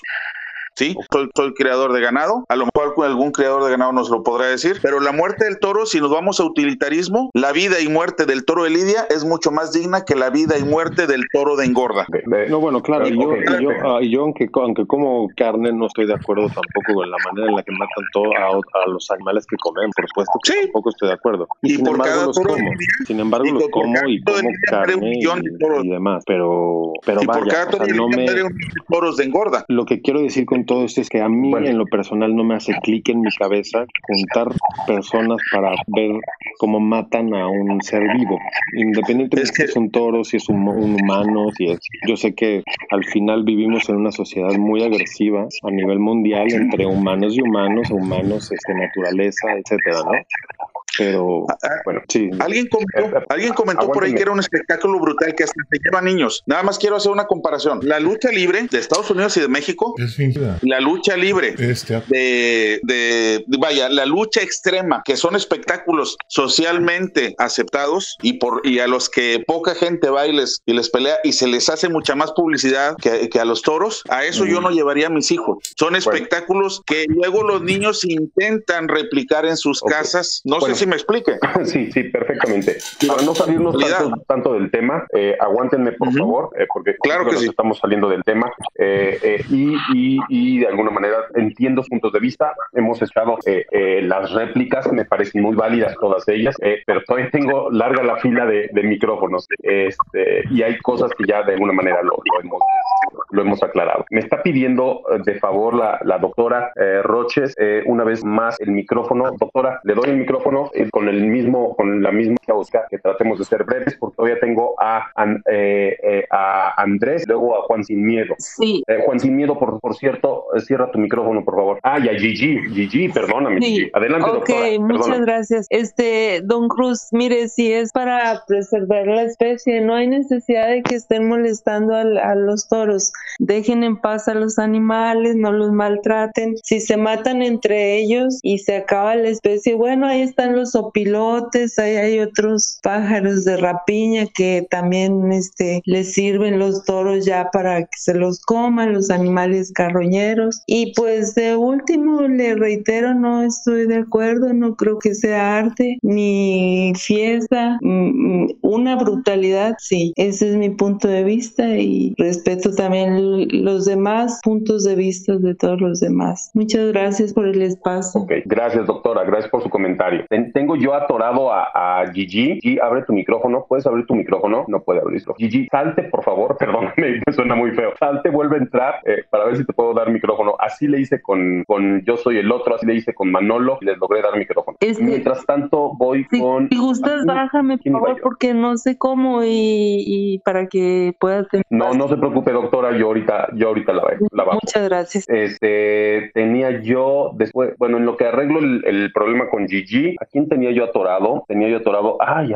Sí, soy, soy, creador de ganado. A lo mejor algún creador de ganado nos lo podrá decir. Pero la muerte del toro, si nos vamos a utilitarismo, la vida y muerte del toro de Lidia es mucho más digna que la vida y muerte del toro de engorda. No, bueno, claro. Y yo, yo, ah, yo aunque, aunque como carne, no estoy de acuerdo tampoco con la manera en la que matan todo a, los animales que comen. Por supuesto que sí. tampoco estoy de acuerdo. Y, sin embargo los como. Sin embargo los como y como carne y, demás. Pero, pero y por cada toro no me... toros de engorda. Lo que quiero decir con todo esto es que a mí en lo personal no me hace clic en mi cabeza juntar personas para ver cómo matan a un ser vivo, independientemente es que... si es un toro, si es un, humano, si es... Yo sé que al final vivimos en una sociedad muy agresiva a nivel mundial entre humanos y humanos, humanos, este, naturaleza, etcétera, ¿no? Pero ah, ah, bueno, sí. Alguien comentó, eh, eh, alguien comentó por ahí que era un espectáculo brutal que hasta se lleva niños. Nada más quiero hacer una comparación. La lucha libre de Estados Unidos y de México, es la lucha libre este. de, de, vaya, la lucha extrema, que son espectáculos socialmente aceptados y por y a los que poca gente va y les, y les pelea y se les hace mucha más publicidad que, que a los toros, a eso yo no llevaría a mis hijos. Son espectáculos que luego los niños intentan replicar en sus casas. No sé si me explique. Sí, sí, perfectamente. Para no salirnos tanto, del tema, eh, aguántenme por favor, eh, porque claro que sí. estamos saliendo del tema eh, y, y, de alguna manera entiendo puntos de vista. Hemos estado las réplicas, me parecen muy válidas todas ellas, pero todavía tengo larga la fila de, micrófonos este, y hay cosas que ya de alguna manera lo, hemos, lo hemos aclarado. Me está pidiendo de favor la, la doctora Roches una vez más el micrófono. Doctora, le doy el micrófono con el mismo, con la misma Oscar, que tratemos de ser breves, porque todavía tengo a, eh, eh, a Andrés, luego a Juan Sin Miedo. Sí. Eh, Juan Sin Miedo, por, por cierto, cierra tu micrófono, por favor. Ah, y a Gigi, Gigi, perdóname, sí. Adelante, Ok, muchas gracias. Este, Don Cruz, mire, si es para preservar la especie, no hay necesidad de que estén molestando a los toros. Dejen en paz a los animales, no los maltraten. Si se matan entre ellos y se acaba la especie, bueno, ahí están los opilotes, ahí hay otros pájaros de rapiña que también este, les sirven los toros ya para que se los coman, los animales carroñeros. Y pues de último le reitero, no estoy de acuerdo, no creo que sea arte ni fiesta, mm, una brutalidad, sí, ese es mi punto de vista y respeto también los demás puntos de vista de todos los demás. Muchas gracias por el espacio. Gracias, doctora, gracias por su comentario tengo yo atorado a, Gigi. Gigi, abre tu micrófono. ¿Puedes abrir tu micrófono? No puede abrirlo. Gigi, salte, por favor. Perdóname, me suena muy feo. Salte, vuelve a entrar eh, para ver si te puedo dar micrófono. Así le hice con, con Yo Soy el Otro, así le hice con Manolo y les logré dar micrófono. Mientras tanto, voy con... Si gustas, bájame, por favor, porque no sé cómo y, para que puedas... No, no se preocupe, doctora. Yo ahorita, yo ahorita la, la bajo. Muchas gracias. Este, tenía yo después, bueno, en lo que arreglo el, el problema con Gigi, ¿a quién tenía yo atorado? Tenía yo atorado, ay,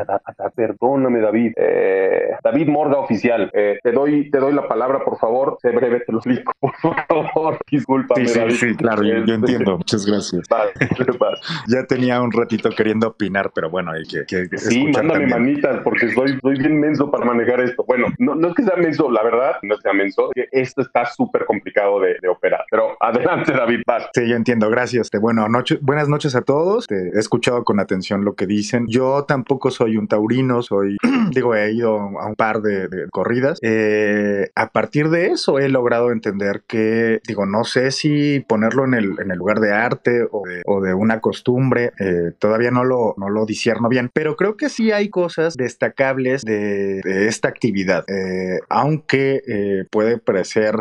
perdóname David, eh, David Morga oficial, eh, te doy te doy la palabra, por favor, sé breve, te lo explico, por favor, discúlpame. Sí, sí, sí, claro, yo, este, entiendo, muchas gracias. ya tenía un ratito queriendo opinar, pero bueno, hay que, que Sí, mándame manitas, porque soy, soy bien menso para manejar esto. Bueno, no, no es que sea menso, la verdad, no sea menso, que esto está súper complicado de, de, operar, pero adelante David, Sí, yo entiendo, gracias. Bueno, noche, buenas noches a todos, te he escuchado con atención lo que dicen. Yo tampoco soy un taurino, soy, digo, he ido a un par de, corridas. Eh, a partir de eso he logrado entender que, digo, no sé si ponerlo en el, en el lugar de arte o de, una costumbre, eh, todavía no lo, no lo disierno bien, pero creo que sí hay cosas destacables de, esta actividad, eh, aunque puede parecer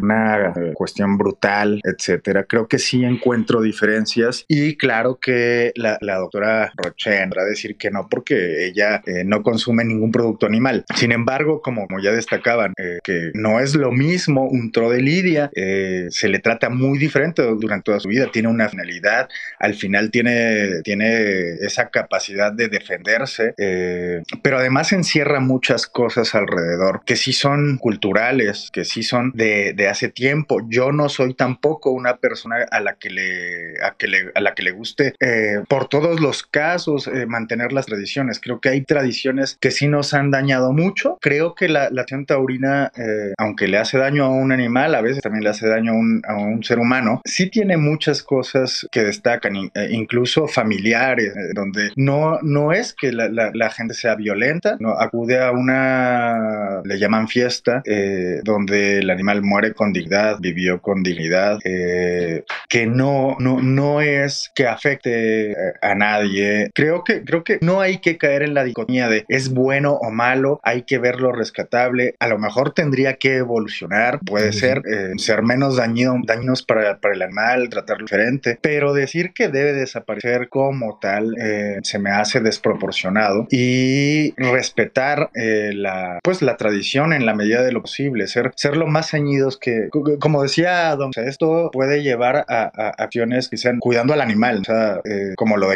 una cuestión brutal, etcétera. Creo que sí encuentro diferencias y claro que la, doctora Roche a decir que no porque ella no consume ningún producto animal. Sin embargo, como, como ya destacaban, que no es lo mismo un tro de lidia, se le trata muy diferente durante toda su vida, tiene una finalidad, al final tiene, tiene esa capacidad de defenderse, eh, pero además encierra muchas cosas alrededor que sí son culturales, que sí son de, de hace tiempo. Yo no soy tampoco una persona a la que le, a que le, a la que le guste eh, por todos los casos eh, mantener las tradiciones. Creo que hay tradiciones que sí nos han dañado mucho. Creo que la, la acción taurina, aunque le hace daño a un animal, a veces también le hace daño a un, a un ser humano, sí tiene muchas cosas que destacan, eh, incluso familiares, eh, donde no, no es que la, la, gente sea violenta, no acude a una, le llaman fiesta, eh, donde el animal muere con dignidad, vivió con dignidad, que no, no, no es que afecte a nadie. Creo que, creo que no hay que caer en la dicotomía de es bueno o malo, hay que verlo rescatable, a lo mejor tendría que evolucionar, puede ser, ser menos dañino, dañinos para, para el animal, tratarlo diferente, pero decir que debe desaparecer como tal eh, se me hace desproporcionado y respetar eh, la, pues, la tradición en la medida de lo posible, ser, ser lo más ceñidos que, como decía Don, esto puede llevar a, acciones que sean cuidando al animal, o sea, eh, como lo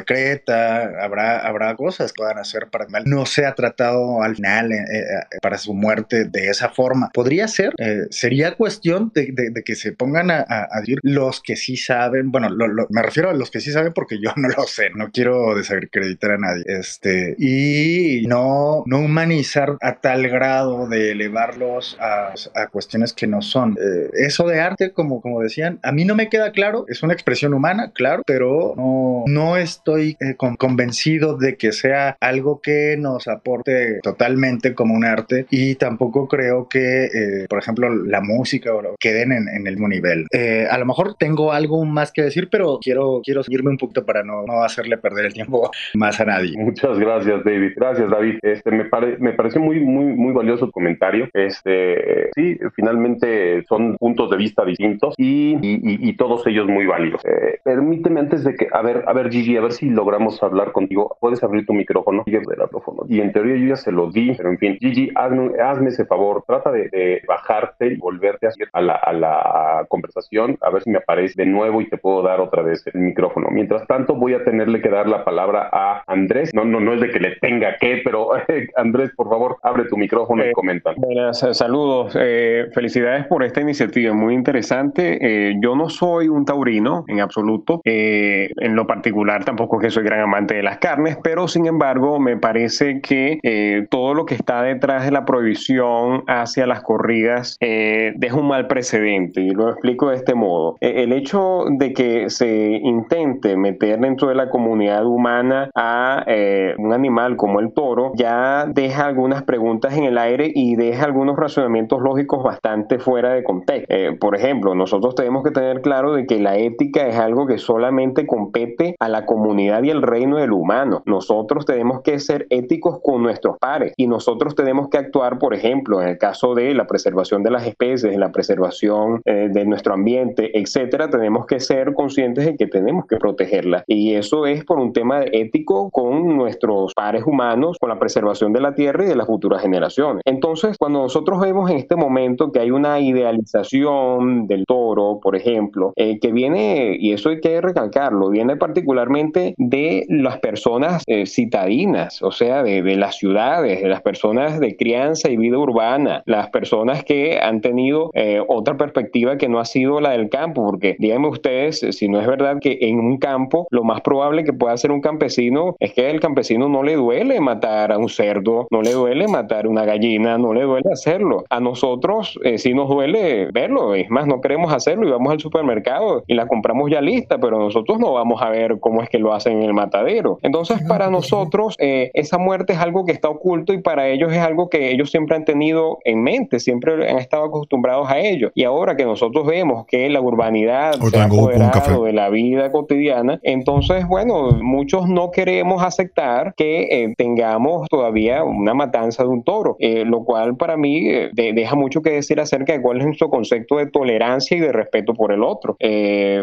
habrá, habrá cosas que puedan hacer para animal, no sea tratado al final para su muerte de esa forma. Podría ser, sería cuestión de, que se pongan a, a, los que sí saben, bueno, me refiero a los que sí saben porque yo no lo sé, no quiero desacreditar a nadie, este, y no, no humanizar a tal grado de elevarlos a, a cuestiones que no son. Eh, eso de arte, como, como decían, a mí no me queda claro, es una expresión humana, claro, pero no, no estoy eh, convencido de que sea algo que nos aporte totalmente como un arte y tampoco creo que, eh, por ejemplo, la música o queden en, en el mismo nivel. a lo mejor tengo algo más que decir, pero quiero, quiero seguirme un poquito para no, no hacerle perder el tiempo más a nadie. Muchas gracias, David. Gracias, David. Este, me, pare, me pareció muy, muy, muy valioso el comentario. Este, sí, finalmente son puntos de vista distintos y, y, todos ellos muy válidos. Eh, permíteme antes de que, a ver, a ver, Gigi, a ver si logramos hablar contigo. Puedes abrir tu micrófono. Y en teoría yo ya se lo di, pero en fin, Gigi, hazme, hazme ese favor, trata de, de bajarte y volverte a la, a la conversación, a ver si me aparece de nuevo y te puedo dar otra vez el micrófono. Mientras tanto, voy a tenerle que dar la palabra a Andrés. No, no, no es de que le tenga que, pero Andrés, por favor, abre tu micrófono y eh, comenta. Buenas, eh, saludos. Eh, felicidades por esta iniciativa, muy interesante. yo no soy un taurino en absoluto. en lo particular, tampoco que soy gran amante de las carnes, pero sin embargo, me parece que todo lo que está detrás de la prohibición hacia las corridas deja un mal precedente. Y lo explico de este modo. el hecho de que se intente meter dentro de la comunidad humana a eh, un animal como el toro, ya deja algunas preguntas en el aire y deja algunos razonamientos lógicos bastante fuera de contexto. Eh, por ejemplo, nosotros tenemos que tener claro de que la ética es algo que solamente compete a la comunidad el reino del humano. Nosotros tenemos que ser éticos con nuestros pares y nosotros tenemos que actuar, por ejemplo, en el caso de la preservación de las especies, la preservación eh, de nuestro ambiente, etcétera, tenemos que ser conscientes de que tenemos que protegerla. Y eso es por un tema ético con nuestros pares humanos, con la preservación de la tierra y de las futuras generaciones. Entonces, cuando nosotros vemos en este momento que hay una idealización del toro, por ejemplo, eh, que viene, y eso hay que recalcarlo, viene particularmente de las personas eh, citadinas, o sea, de, de las ciudades, de las personas de crianza y vida urbana, las personas que han tenido eh, otra perspectiva que no ha sido la del campo, porque díganme ustedes si no es verdad que en un campo lo más probable que pueda hacer un campesino es que al campesino no le duele matar a un cerdo, no le duele matar una gallina, no le duele hacerlo. A nosotros eh, sí nos duele verlo, es más, no queremos hacerlo y vamos al supermercado y la compramos ya lista, pero nosotros no vamos a ver cómo es que lo hacen en el matadero. Entonces, para nosotros, eh, esa muerte es algo que está oculto y para ellos es algo que ellos siempre han tenido en mente, siempre han estado acostumbrados a ello. Y ahora que nosotros vemos que la urbanidad se ha apoderado de la vida cotidiana, entonces, bueno, muchos no queremos aceptar que eh, tengamos todavía una matanza de un toro, eh, lo cual para mí deja mucho que decir acerca de cuál es nuestro concepto de tolerancia y de respeto por el otro.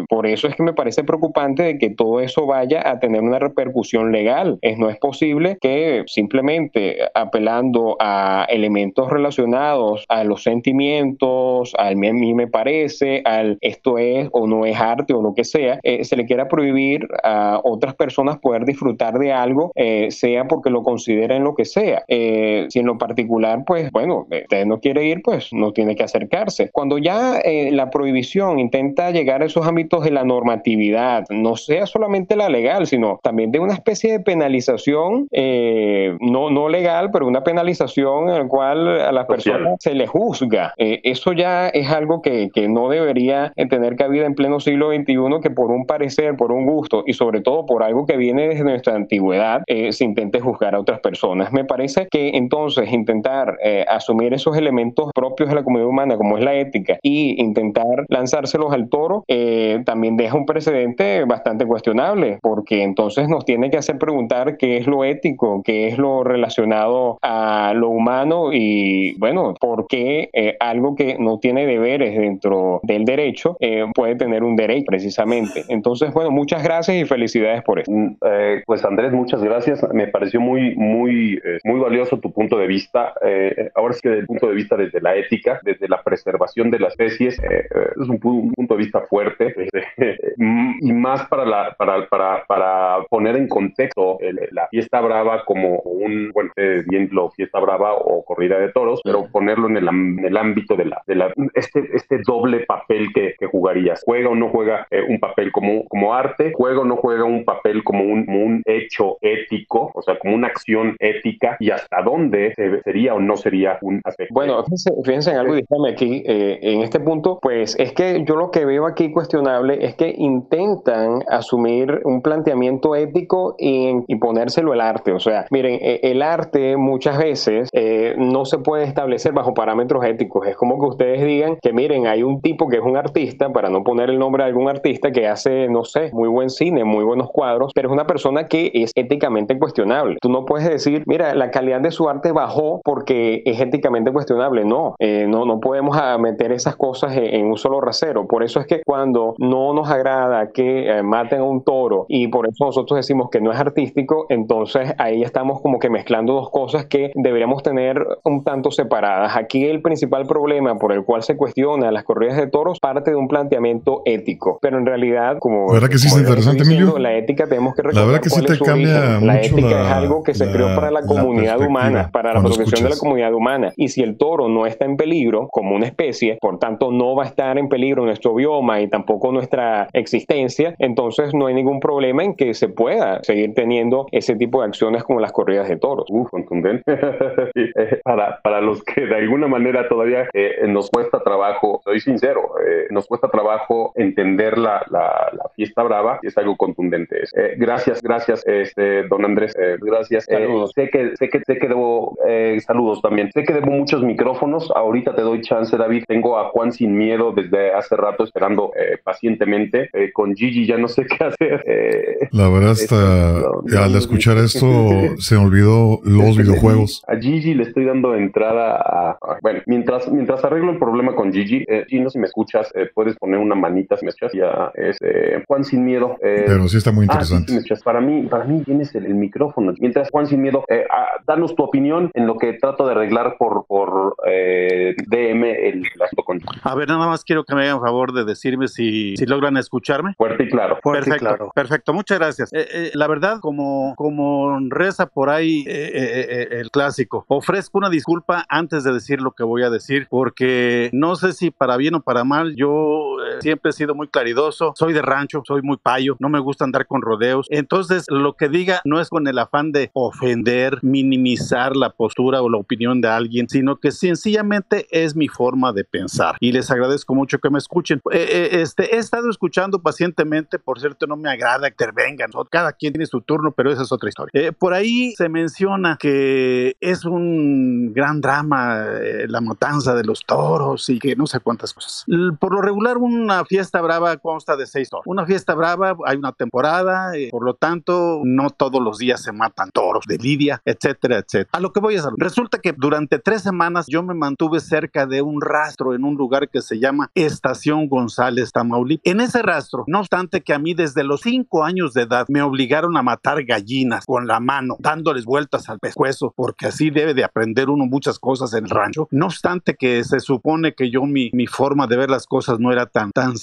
por eso es que me parece preocupante de que todo eso vaya a tener una repercusión legal. Es, no es posible que simplemente apelando a elementos relacionados a los sentimientos, al a mí me parece, al esto es o no es arte o lo que sea, eh, se le quiera prohibir a otras personas poder disfrutar de algo, eh, sea porque lo consideren lo que sea. Eh, si en lo particular, pues bueno, usted no quiere ir, pues no tiene que acercarse. Cuando ya la prohibición intenta llegar a esos ámbitos de la normatividad, no sea solamente la legal, sino también de una especie de penalización, no, no legal, pero una penalización en la cual a las personas se les juzga. eso ya es algo que, que no debería tener cabida en pleno siglo XXI, que por un parecer, por un gusto y sobre todo por algo que viene desde nuestra antigüedad, eh, se intente juzgar a otras personas. Me parece que entonces intentar eh, asumir esos elementos propios de la comunidad humana, como es la ética, y intentar lanzárselos al toro, eh, también deja un precedente bastante cuestionable, porque entonces nos tiene que hacer preguntar qué es lo ético, qué es lo relacionado a lo humano y, bueno, por qué algo que no tiene deberes dentro del derecho puede tener un derecho precisamente. Entonces, bueno, muchas gracias y felicidades por esto. Mm, pues Andrés, muchas gracias. Me pareció muy, muy, eh, muy valioso tu punto de vista. Eh, ahora sí que desde el punto de vista desde la ética, desde la preservación de las especies, eh, es un, punto de vista fuerte y más para, la, para, para, para poner en contexto la fiesta brava como un, bueno, bien lo fiesta brava o corrida de toros, pero ponerlo en el, en el ámbito de la, de la este, este doble papel que, que jugarías. ¿Juega o no juega un papel como, como arte? ¿Juega o no juega un papel como un, como un hecho ético, o sea, como una acción ética y hasta dónde sería o no sería un aspecto. Bueno, fíjense, en algo, dígame aquí, eh, en este punto, pues es que yo lo que veo aquí cuestionable es que intentan asumir un planteamiento ético y, ponérselo al arte. O sea, miren, e, el arte muchas veces eh, no se puede establecer bajo parámetros éticos. Es como que ustedes digan que, miren, hay un tipo que es un artista, para no poner el nombre de algún artista que hace, no sé, muy buen cine, muy buenos cuadros, pero es una persona que es éticamente cuestionable. Tú no puedes decir, mira, la calidad de su arte bajó porque es éticamente cuestionable. No, eh, no, no podemos meter esas cosas en, un solo rasero. Por eso es que cuando no nos agrada que eh, maten a un toro y por eso nosotros decimos que no es artístico, entonces ahí estamos como que mezclando dos cosas que deberíamos tener un tanto separadas. Aquí el principal problema por el cual se cuestiona las corridas de toros parte de un planteamiento ético, pero en realidad, como, ¿verdad que sí es interesante, diciendo, la ética tenemos que recordar la verdad que sí te cambia la ética es algo que se creó para la, comunidad humana, para la protección de la comunidad humana. Y si el toro no está en peligro como una especie, por tanto no va a estar en peligro nuestro bioma y tampoco nuestra existencia, entonces no hay ningún problema en que se pueda seguir teniendo ese tipo de acciones como las corridas de toros. Uf, contundente. Eh, para, para los que de alguna manera todavía eh, nos cuesta trabajo, soy sincero, eh, nos cuesta trabajo entender la, la, la fiesta brava, es algo contundente. gracias, gracias, este, don Andrés. gracias. sé que sé que sé que debo saludos también. Sé que debo muchos micrófonos. Ahorita te doy chance, David. Tengo a Juan sin miedo desde hace rato esperando pacientemente. con Gigi ya no sé qué hacer. La verdad está al escuchar esto se me olvidó los videojuegos. A Gigi le estoy dando entrada a, bueno, mientras mientras arreglo el problema con Gigi, eh, Gino, si me escuchas, puedes poner una manita si me escuchas. Ya es Juan sin miedo. Pero sí está muy ah, interesante. para mí, para mí tienes el, micrófono. Mientras Juan sin miedo, eh, danos tu opinión en lo que trato de arreglar por, por eh, DM el asunto con. A ver, nada más quiero que me hagan favor de decirme si, si logran escucharme. Fuerte y claro. perfecto, claro. perfecto. Muchas gracias. Eh, eh, la verdad, como, como reza por ahí el clásico, ofrezco una disculpa antes de decir lo que voy a decir, porque no sé si para bien o para mal, yo siempre he sido muy claridoso, soy de rancho, soy muy payo, no me gusta andar con rodeos. Entonces, lo que diga no es con el afán de ofender, minimizar la postura o la opinión de alguien, sino que sencillamente es mi forma de pensar. Y les agradezco mucho que me escuchen. Eh, eh, este, he estado escuchando pacientemente, por cierto, no me agrada que intervengan. Cada quien tiene su turno, pero esa es otra historia. Eh, por ahí se menciona que es un gran drama la matanza de los toros y que no sé cuántas cosas. Por lo regular, una fiesta brava consta de seis toros. Una fiesta brava, hay una temporada, por lo tanto, no todos los días se matan toros de lidia, etcétera, etcétera. A lo que voy a saber. Resulta que durante tres semanas yo me mantuve cerca de un rastro en un lugar que se llama Estación González, Tamaulipas. En ese rastro, no obstante que a mí desde los cinco años de edad me obligaron a matar gallinas con la mano, dándoles vueltas al pescuezo, porque así debe de aprender uno muchas cosas en el rancho. No obstante que se supone que yo mi, mi forma de ver las cosas no era tan, tan,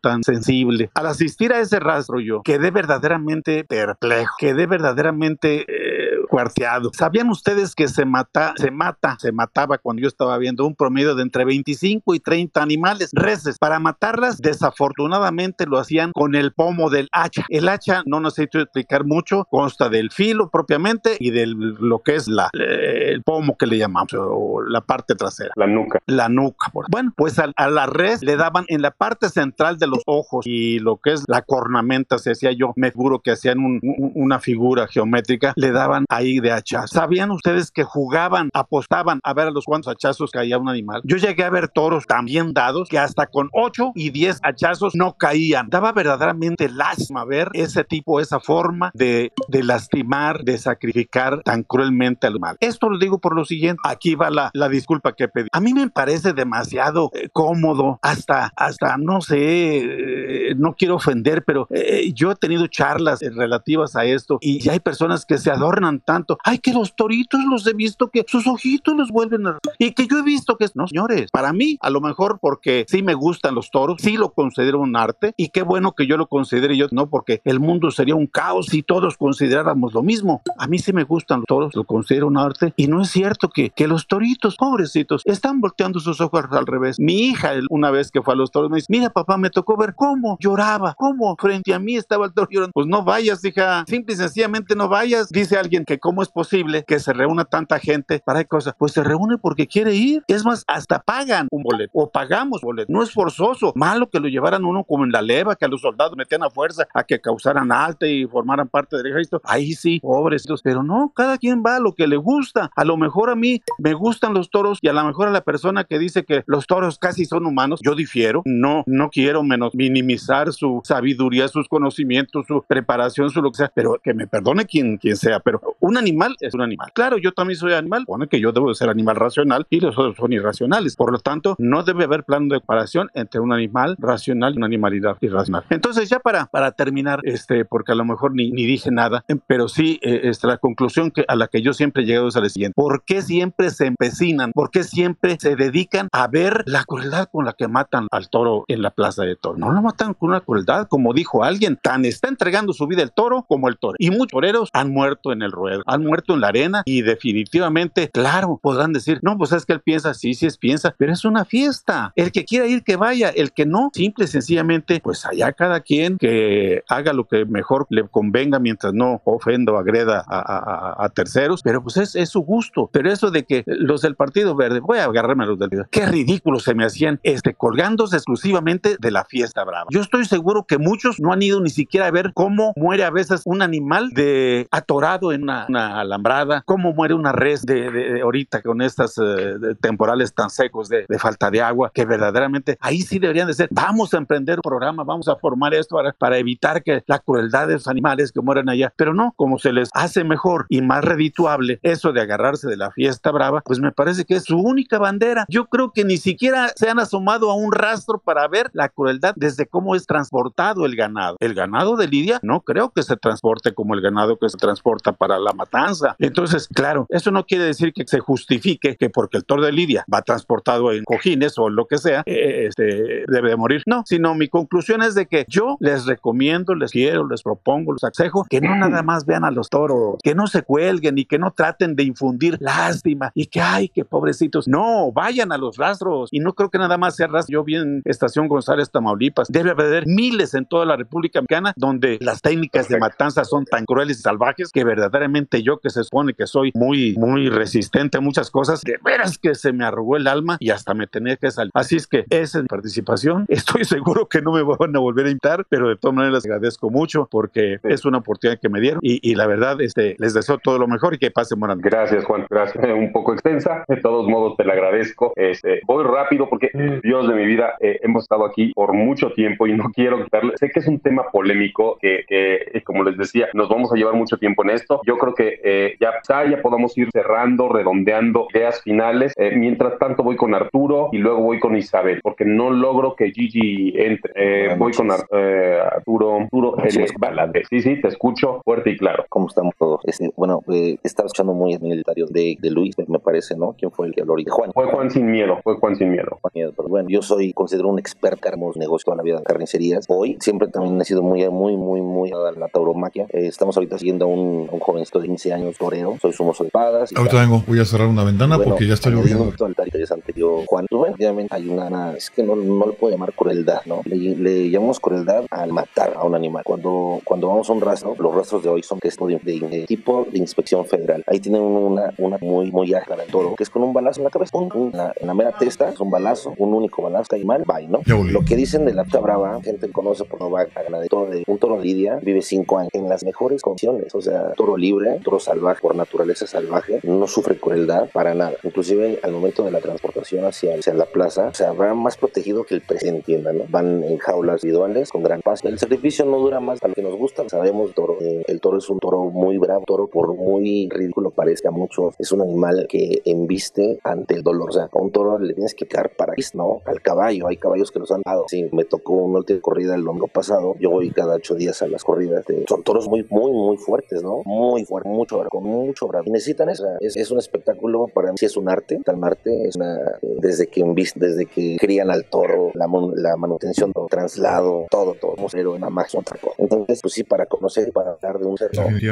tan sensible. Al asistir a ese rastro yo quedé verdaderamente perplejo, quedé verdaderamente... Eh, cuarteado. ¿Sabían ustedes que se mata, se mata, se mataba cuando yo estaba viendo un promedio de entre 25 y 30 animales, reses? Para matarlas, desafortunadamente lo hacían con el pomo del hacha. El hacha, no necesito explicar mucho, consta del filo propiamente y de lo que es la, el pomo que le llamamos, o la parte trasera. La nuca. La nuca. Bueno, pues a, la res le daban en la parte central de los ojos y lo que es la cornamenta, se decía yo, me juro que hacían una figura geométrica, le daban ahí de hachazos. ¿Sabían ustedes que jugaban, apostaban a ver a los cuantos hachazos caía un animal? Yo llegué a ver toros también dados que hasta con 8 y 10 hachazos no caían. Daba verdaderamente lástima ver ese tipo, esa forma de, lastimar, de sacrificar tan cruelmente al mal. Esto lo digo por lo siguiente. Aquí va la, disculpa que pedí. A mí me parece demasiado eh, cómodo, hasta, hasta no sé, eh, no quiero ofender, pero eh, yo he tenido charlas relativas a esto y hay personas que se adornan tanto tanto. Ay, que los toritos los he visto que sus ojitos los vuelven a... Y que yo he visto que... No, señores, para mí, a lo mejor porque sí me gustan los toros, sí lo considero un arte y qué bueno que yo lo considere yo, no, porque el mundo sería un caos si todos consideráramos lo mismo. A mí sí me gustan los toros, lo considero un arte y no es cierto que, que los toritos, pobrecitos, están volteando sus ojos al revés. Mi hija, una vez que fue a los toros, me dice, mira papá, me tocó ver cómo lloraba, cómo frente a mí estaba el toro llorando. Pues no vayas, hija, simple y sencillamente no vayas. Dice alguien que ¿cómo es posible que se reúna tanta gente para cosas? Pues se reúne porque quiere ir. Es más, hasta pagan un boleto o pagamos boleto. No es forzoso. Malo que lo llevaran uno como en la leva, que a los soldados metían a fuerza a que causaran alta y formaran parte del ejército. Ahí sí, pobres. Pero no, cada quien va a lo que le gusta. A lo mejor a mí me gustan los toros y a lo mejor a la persona que dice que los toros casi son humanos, yo difiero. No, no quiero menos minimizar su sabiduría, sus conocimientos, su preparación, su lo que sea, pero que me perdone quien, quien sea. Pero un animal es un animal. Claro, yo también soy animal, pone que yo debo de ser animal racional y los otros son irracionales. Por lo tanto, no debe haber plano de comparación entre un animal racional y una animalidad irracional. Entonces, ya para, para terminar, este, porque a lo mejor ni, ni dije nada, em, pero sí, eh, este, la conclusión que, a la que yo siempre he llegado es la siguiente. ¿Por qué siempre se empecinan? ¿Por qué siempre se dedican a ver la crueldad con la que matan al toro en la plaza de toro? No lo matan con una crueldad, como dijo alguien, tan está entregando su vida el toro como el toro. Y muchos toreros han muerto en el ruedo, han muerto en la arena y definitivamente, claro, podrán decir, no, pues es que él piensa, sí, sí es piensa, pero es una fiesta. El que quiera ir, que vaya, el que no, simple y sencillamente, pues allá cada quien que haga lo que mejor le convenga mientras no ofenda o agreda a, terceros, pero pues es, es, su gusto. Pero eso de que los del Partido Verde, voy a agarrarme a los del Verde, qué ridículo se me hacían este, colgándose exclusivamente de la fiesta brava. Yo estoy seguro que muchos no han ido ni siquiera a ver cómo muere a veces un animal de atorado en una, una alambrada, cómo muere una res de, ahorita con estas eh, temporales tan secos de, falta de agua, que verdaderamente ahí sí deberían de ser, vamos a emprender un programa, vamos a formar esto para, para evitar que la crueldad de los animales que mueren allá, pero no, como se les hace mejor y más redituable eso de agarrarse de la fiesta brava, pues me parece que es su única bandera. Yo creo que ni siquiera se han asomado a un rastro para ver la crueldad desde cómo es transportado el ganado. El ganado de Lidia no creo que se transporte como el ganado que se transporta para la matanza. Entonces, claro, eso no quiere decir que se justifique que porque el toro de Lidia va transportado en cojines o lo que sea, eh, este, debe de morir. No, sino mi conclusión es de que yo les recomiendo, les quiero, les propongo, les aconsejo que no nada más vean a los toros, que no se cuelguen y que no traten de infundir lástima y que, ay, qué pobrecitos. No, vayan a los rastros. Y no creo que nada más sea rastro. Yo vi en Estación González, Tamaulipas. Debe haber miles en toda la República Mexicana donde las técnicas de matanza son tan crueles y salvajes que verdaderamente yo que se supone que soy muy, muy resistente a muchas cosas, de veras que se me arrugó el alma y hasta me tenía que salir. Así es que esa es mi participación. Estoy seguro que no me van a volver a invitar, pero de todas maneras les agradezco mucho porque es una oportunidad que me dieron y, la verdad este, les deseo todo lo mejor y que pasen buenas Gracias, Juan. Gracias. Un poco extensa. De todos modos, te la agradezco. Este, voy rápido porque, Dios de mi vida, eh, hemos estado aquí por mucho tiempo y no quiero quitarle. Sé que es un tema polémico que, que, como les decía, nos vamos a llevar mucho tiempo en esto. Yo creo que eh, ya, ya podamos ir cerrando, redondeando ideas finales. Eh, mientras tanto, voy con Arturo y luego voy con Isabel, porque no logro que Gigi entre. voy con Arturo, Arturo L. Sí, sí, te escucho fuerte y claro. ¿Cómo estamos todos? Este, bueno, estaba escuchando muy en el de, de Luis, me parece, ¿no? ¿Quién fue el que habló ahorita? Juan. Fue Juan sin miedo, fue Juan sin miedo. Juan miedo, pero bueno, yo soy, considero un experto en negocios toda la vida en carnicerías. Hoy siempre también he sido muy, muy, muy, muy a la tauromaquia. Eh, estamos ahorita siguiendo a un, un jovencito de 15 años, toreo. Soy su mozo de espadas. Ahorita vengo, voy a cerrar una ventana porque ya está lloviendo. Un interesante. Yo, Juan, pues bueno, obviamente hay una, es que no, no le puedo llamar crueldad, ¿no? Le, le, llamamos crueldad al matar a un animal. Cuando, cuando vamos a un rastro, los rastros de hoy son que es de, de, tipo de inspección federal. Ahí tienen una, una muy, muy ágil el toro, que es con un balazo en la cabeza, en, la, mera testa, es un balazo, un único balazo, cae mal, bye, ¿no? Lo que dicen de la brava, gente conoce por no va a ganar de todo, de un toro lidia, vive cinco años en las mejores condiciones, o sea, toro libre, toro salvaje, por naturaleza salvaje, no sufre crueldad para nada. Inclusive al momento de la transportación hacia, hacia la plaza, o sea, más protegido que el presidente, entiendan, ¿no? Van en jaulas individuales con gran paz. El sacrificio no dura más a lo que nos gusta, sabemos, toro, eh, el toro es un toro muy bravo, toro por muy ridículo parezca mucho, es un animal que embiste ante el dolor. O sea, a un toro le tienes que quedar para no al caballo. Hay caballos que los han dado. Sí, me tocó una última corrida el domingo pasado. Yo voy cada ocho días a las corridas. son toros muy, muy, muy fuertes, ¿no? Muy fuertes, mucho, con mucho bravo. necesitan eso. Es, es, un espectáculo para mí. Sí, es un arte. Tal arte es una, desde que desde que crían al toro, la, la manutención, el traslado, todo, todo. Un cero, una magia, otra cosa. Entonces, pues sí, para conocer, para hablar de un ser,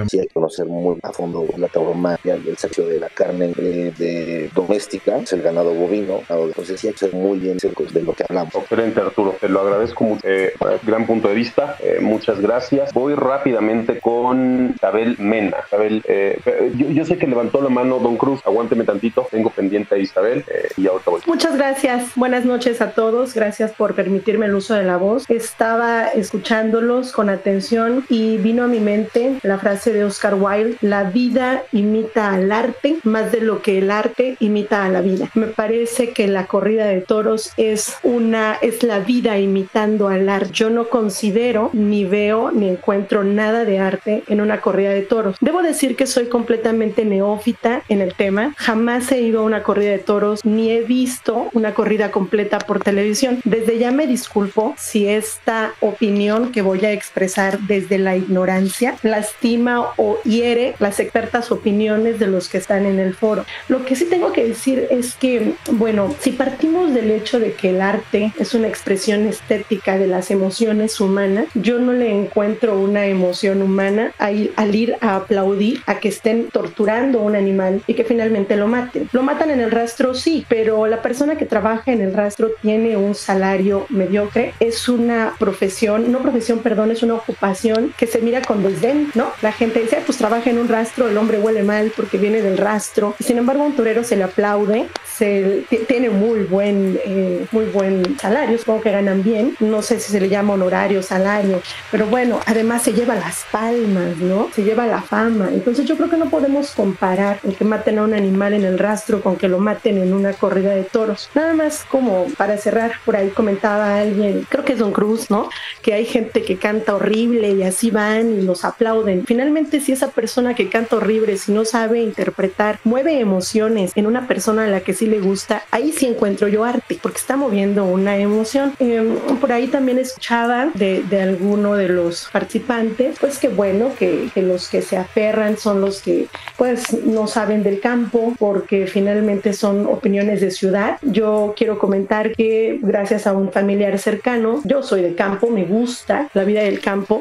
sí hay que conocer muy a fondo la tauromaquia, el sexo de la carne de, doméstica, es el ganado bovino, entonces sí hay que ser muy bien de lo que hablamos. Excelente Arturo, te lo agradezco mucho, eh, gran punto de vista, eh, muchas gracias. Voy rápidamente con Isabel Mena. Isabel, eh, yo, sé que levantó la mano Don Cruz, aguánteme tantito, tengo pendiente a Isabel y ahorita voy. Muchas gracias, buenas noches a todos, gracias por permitirme el uso de la voz. Estaba escuchándolos con atención y vino a mi mente la frase de Oscar Wilde, la vida imita al arte más de lo que el arte imita a la vida. Me parece que la corrida de toros es una es la vida imitando al arte. Yo no considero ni veo ni encuentro nada de arte en una corrida de toros. Debo decir que soy completamente neófita en el tema. Jamás he ido a una corrida de toros ni he visto una corrida completa por televisión. Desde ya me disculpo si esta opinión que voy a expresar desde la ignorancia lastima o hiere las expertas opiniones de los que están en el foro. Lo que sí tengo que decir es que, bueno, si partimos del hecho de que el arte es una expresión estética de las emociones humanas, yo no le encuentro una emoción humana al ir a aplaudir a que estén torturando a un animal y que finalmente lo maten. Lo matan en el rastro, sí, pero la persona que trabaja en el rastro tiene un salario mediocre, es una profesión, no profesión, perdón, es una ocupación que se mira con desdén, ¿no? La gente dice, pues trabaja en un rastro, el hombre huele mal porque viene del rastro. Sin embargo, a un torero se le aplaude, se tiene muy buen, eh, muy buen salario, supongo que ganan bien. No sé si se le llama honorario, salario, pero bueno, además se lleva las palmas, ¿no? Se lleva la fama. Entonces yo creo que no podemos comparar el que maten a un animal en el rastro con que lo maten en una corrida de toros. Nada más como para cerrar, por ahí comentaba alguien, creo que es Don Cruz, ¿no? Que hay gente que canta horrible y así van y los aplauden. Finalmente, si esa persona que canta horrible, si no sabe interpretar, mueve emociones en una persona a la que sí le gusta, ahí sí encuentro yo arte, porque está moviendo una emoción. Em, por ahí también escuchaba de, de, alguno de los participantes, pues que bueno, que, que los que se aferran son los que pues no saben del campo porque finalmente son opiniones de ciudad. Yo quiero comentar que gracias a un familiar cercano, yo soy de campo, me gusta la vida del campo.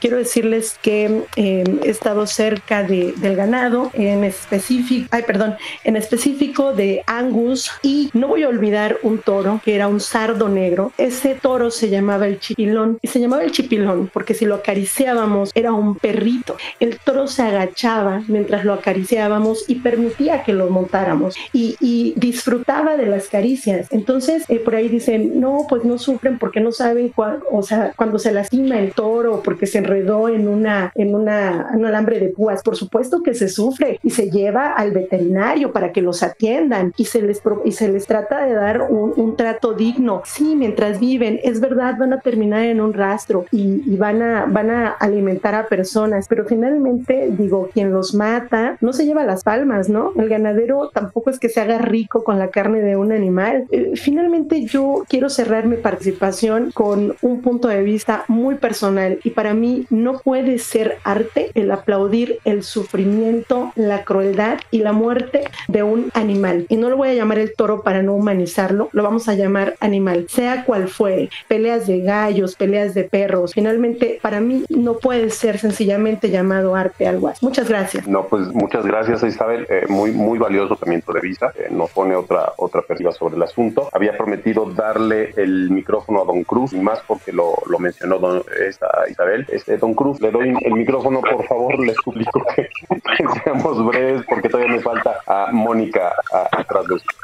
Quiero decirles que em, he estado cerca de, del ganado, en específico, ay perdón, en específico de Angus y no voy a olvidar un toro que era un sardo negro. Ese toro se llamaba el chipilón y se llamaba el chipilón porque si lo acariciábamos era un perrito. El toro se agachaba mientras lo acariciábamos y permitía que lo montáramos y, disfrutaba de las caricias. Entonces, eh, por ahí dicen, no, pues no sufren porque no saben, o sea, cuando se lastima el toro porque se enredó en una, en una, un alambre de púas. Por supuesto que se sufre y se lleva al veterinario para que los atiendan y se les, y se les trata de dar un, un trato digno. Sí, mientras viven, es verdad, van a terminar en un rastro y, y van, a, van a alimentar a personas, pero finalmente, digo, quien los mata no se lleva las palmas, ¿no? El ganadero tampoco es que se haga rico con la carne de un animal. Eh, finalmente, yo quiero cerrar mi participación con un punto de vista muy personal y para mí no puede ser arte el aplaudir el sufrimiento, la crueldad y la muerte de un animal. Y no lo voy a llamar el toro para no humanizarlo, lo vamos a llamar animal, sea cual fue, peleas de gallos, peleas de perros. Finalmente, para mí no puede ser sencillamente llamado arte Muchas gracias. No, pues muchas gracias Isabel, eh, muy, muy valioso también tu revista, eh, nos pone otra, otra perspectiva sobre el asunto. Había prometido darle el micrófono a Don Cruz, y más porque lo, lo mencionó don, esta Isabel. Este, don Cruz, le doy el micrófono, por favor, le suplico que, seamos breves porque todavía me falta a Mónica atrás de usted.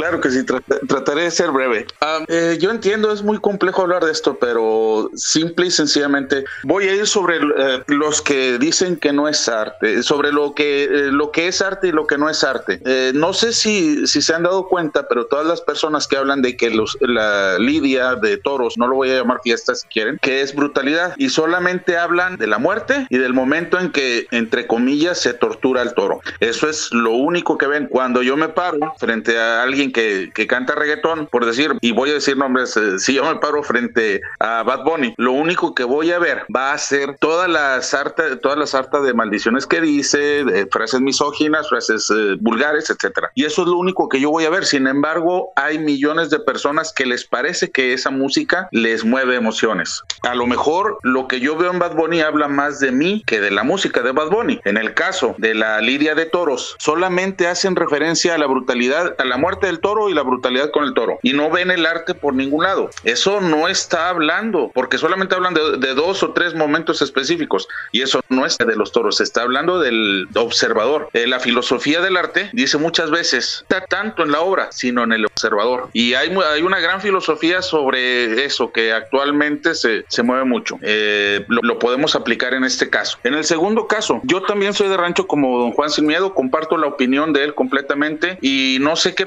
Claro que sí, trataré de ser breve. Ah, eh, yo entiendo, es muy complejo hablar de esto, pero simple y sencillamente voy a ir sobre eh, los que dicen que no es arte, sobre lo que, eh, lo que es arte y lo que no es arte. no sé si, si se han dado cuenta, pero todas las personas que hablan de que los, la lidia de toros, no lo voy a llamar fiesta si quieren, que es brutalidad, y solamente hablan de la muerte y del momento en que, entre comillas, se tortura al toro. Eso es lo único que ven. Cuando yo me paro frente a alguien que, canta reggaetón, por decir, y voy a decir nombres, eh, si yo me paro frente a Bad Bunny, lo único que voy a ver va a ser todas las hartas, todas las hartas de maldiciones que dice, frases misóginas, frases eh, vulgares, etcétera. Y eso es lo único que yo voy a ver. Sin embargo, hay millones de personas que les parece que esa música les mueve emociones. A lo mejor lo que yo veo en Bad Bunny habla más de mí que de la música de Bad Bunny. En el caso de la Lidia de Toros, solamente hacen referencia a la brutalidad, a la muerte del toro y la brutalidad con el toro. Y no ven el arte por ningún lado. Eso no está hablando, porque solamente hablan de, dos o tres momentos específicos. Y eso no es de los toros, está hablando del observador. Eh, la filosofía del arte dice muchas veces, está tanto en la obra, sino en el observador. Y hay, hay una gran filosofía sobre eso que actualmente se, se mueve mucho. Eh, lo, lo podemos aplicar en este caso. En el segundo caso, yo también soy de rancho como don Juan Sin Miedo, comparto la opinión de él completamente y no sé qué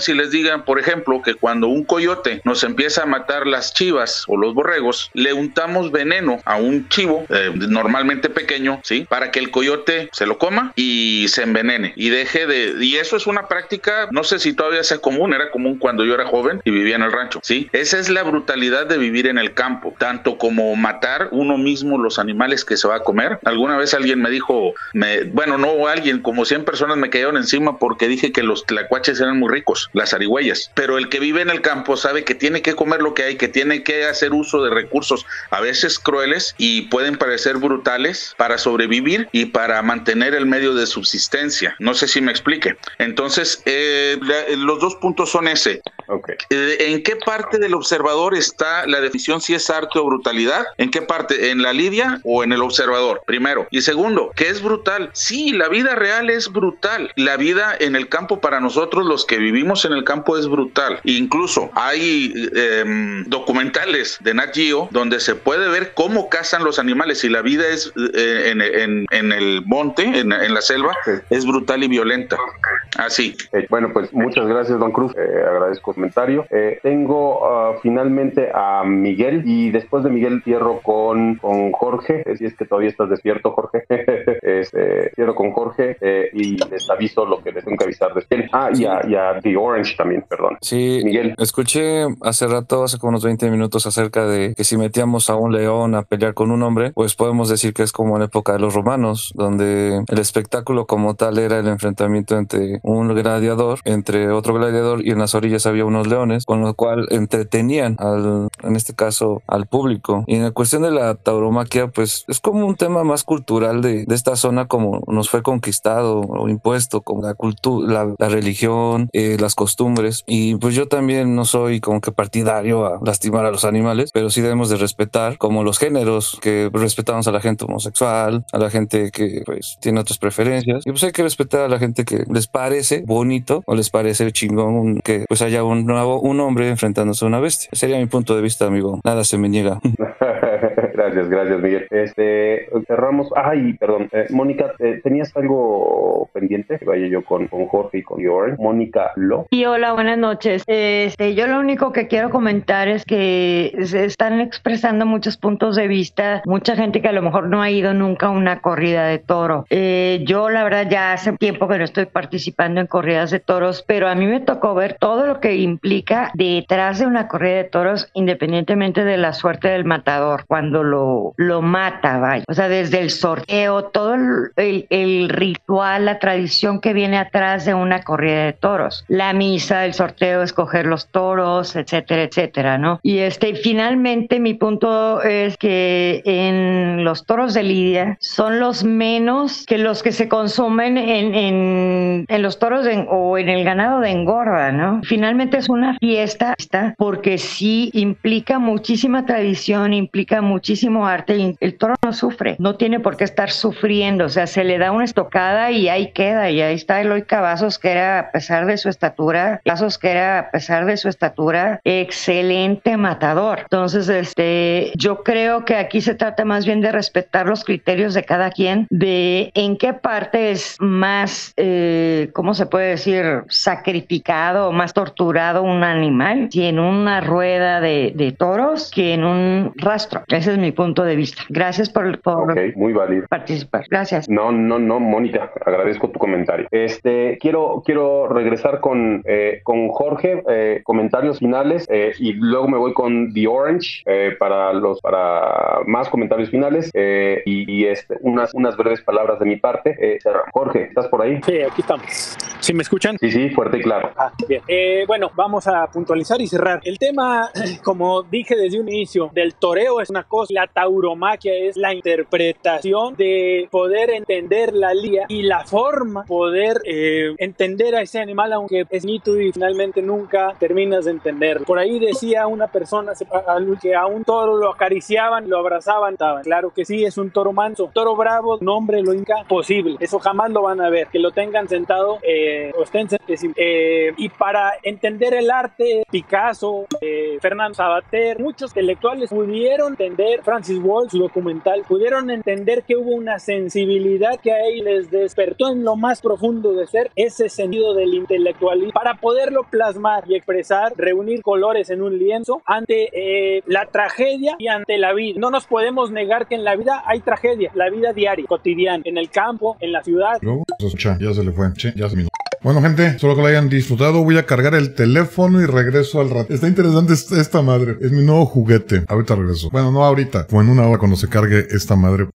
si les digan, por ejemplo, que cuando un coyote nos empieza a matar las chivas o los borregos, le untamos veneno a un chivo, eh, normalmente pequeño, ¿sí? Para que el coyote se lo coma y se envenene y deje de... Y eso es una práctica, no sé si todavía sea común, era común cuando yo era joven y vivía en el rancho, ¿sí? Esa es la brutalidad de vivir en el campo, tanto como matar uno mismo los animales que se va a comer. Alguna vez alguien me dijo, me, bueno, no alguien, como 100 personas me cayeron encima porque dije que los tlacuaches eran muy ricos las arigüeyas. Pero el que vive en el campo sabe que tiene que comer lo que hay, que tiene que hacer uso de recursos a veces crueles y pueden parecer brutales para sobrevivir y para mantener el medio de subsistencia. No sé si me explique. Entonces, eh, los dos puntos son ese. Eh, ¿En qué parte del observador está la definición si es arte o brutalidad? ¿En qué parte? ¿En la lidia o en el observador? Primero. Y segundo, ¿qué es brutal? Sí, la vida real es brutal. La vida en el campo para nosotros los que vivimos en el campo es brutal. Incluso hay em, documentales de Nat Geo donde se puede ver cómo cazan los animales y la vida es eh, en, el monte, en, la selva, es brutal y violenta. Sí. Eh, bueno, pues muchas gracias, don Cruz. Eh, agradezco comentario. Eh, tengo ah, finalmente a Miguel y después de Miguel cierro con, con Jorge. si es que todavía estás despierto, Jorge. este, cierro con Jorge y les aviso lo que les tengo que avisar después. Ah, y a, y a The Orange también, perdón. Sí, Miguel. Escuché hace rato, hace como unos 20 minutos, acerca de que si metíamos a un león a pelear con un hombre, pues podemos decir que es como en la época de los romanos, donde el espectáculo como tal era el enfrentamiento entre un gladiador, entre otro gladiador y en las orillas había unos leones, con lo cual entretenían al, en este caso, al público. Y en la cuestión de la tauromaquia, pues es como un tema más cultural de, de esta zona como nos fue conquistado o impuesto, como la cultura, la, religión, eh, las costumbres. Y pues yo también no soy como que partidario a lastimar a los animales, pero sí debemos de respetar como los géneros, que respetamos a la gente homosexual, a la gente que pues tiene otras preferencias. Y pues hay que respetar a la gente que les parece bonito o les parece chingón que pues haya un nuevo, un hombre enfrentándose a una bestia. Sería mi punto de vista, amigo. Nada se me niega. gracias, gracias, Miguel. Este, cerramos. Ay, perdón. Eh, Mónica, eh, ¿tenías algo pendiente? Vaya yo con, con Jorge y con Yoren. Mónica Lo. Y hola, buenas noches. Este, yo lo único que quiero comentar es que se están expresando muchos puntos de vista, mucha gente que a lo mejor no ha ido nunca a una corrida de toro. Eh, yo, la verdad, ya hace tiempo que no estoy participando en corridas de toros, pero a mí me tocó ver todo lo que implica detrás de una corrida de toros, independientemente de la suerte del matador, cuando lo, lo mata, vaya. O sea, desde el sorteo, todo el, el, ritual, la tradición que viene atrás de una corrida de toros. La misa, el sorteo, escoger los toros, etcétera, etcétera, ¿no? Y este, finalmente mi punto es que en los toros de Lidia son los menos que los que se consumen en, en, en los toros o en el ganado de engorda, ¿no? Finalmente es una fiesta porque sí implica muchísima tradición, implica muchísimo arte el toro sufre, no tiene por qué estar sufriendo, o sea, se le da una estocada y ahí queda, y ahí está Eloy Cavazos que era a pesar de su estatura, Cavazos que era a pesar de su estatura, excelente matador. Entonces, este, yo creo que aquí se trata más bien de respetar los criterios de cada quien, de en qué parte es más, eh, ¿cómo se puede decir? Sacrificado o más torturado un animal, si en una rueda de, toros que en un rastro. Ese es mi punto de vista. Gracias por, por muy válido. participar. Gracias. No, no, no, Mónica, agradezco tu comentario. Este, quiero, quiero regresar con, eh, con Jorge, eh, comentarios finales, eh, y luego me voy con The Orange para los, para más comentarios finales y, este, unas, unas breves palabras de mi parte. Jorge, ¿estás por ahí? Sí, aquí estamos. ¿Sí me escuchan? Sí, sí, fuerte y claro. Ah, bien. bueno, vamos a puntualizar y cerrar. El tema, como dije desde un inicio, del toreo es una cosa, la tauromaquia es la interpretación de poder entender la lía y la forma, poder eh, entender a ese animal, aunque es nítido y finalmente nunca terminas de entenderlo. Por ahí decía una persona que a un toro lo acariciaban, lo abrazaban, claro que sí, es un toro manso, toro bravo, nombre lo inca, posible, eso jamás lo van a ver, que lo tengan sentado eh, eh, y para entender el arte, Picasso, eh, Fernando Sabater, muchos intelectuales pudieron entender, Francis Wall, su documental, pudieron entender que hubo una sensibilidad que a ellos les despertó en lo más profundo de ser ese sentido del intelectualismo para poderlo plasmar y expresar, reunir colores en un lienzo ante eh, la tragedia y ante la vida. No nos podemos negar que en la vida hay tragedia, la vida diaria, cotidiana, en el campo, en la ciudad. ya se le fue, ya se bueno, gente, solo que lo hayan disfrutado. Voy a cargar el teléfono y regreso al rato. Está interesante esta madre. Es mi nuevo juguete. Ahorita regreso. Bueno, no ahorita. Como en una hora cuando se cargue esta madre.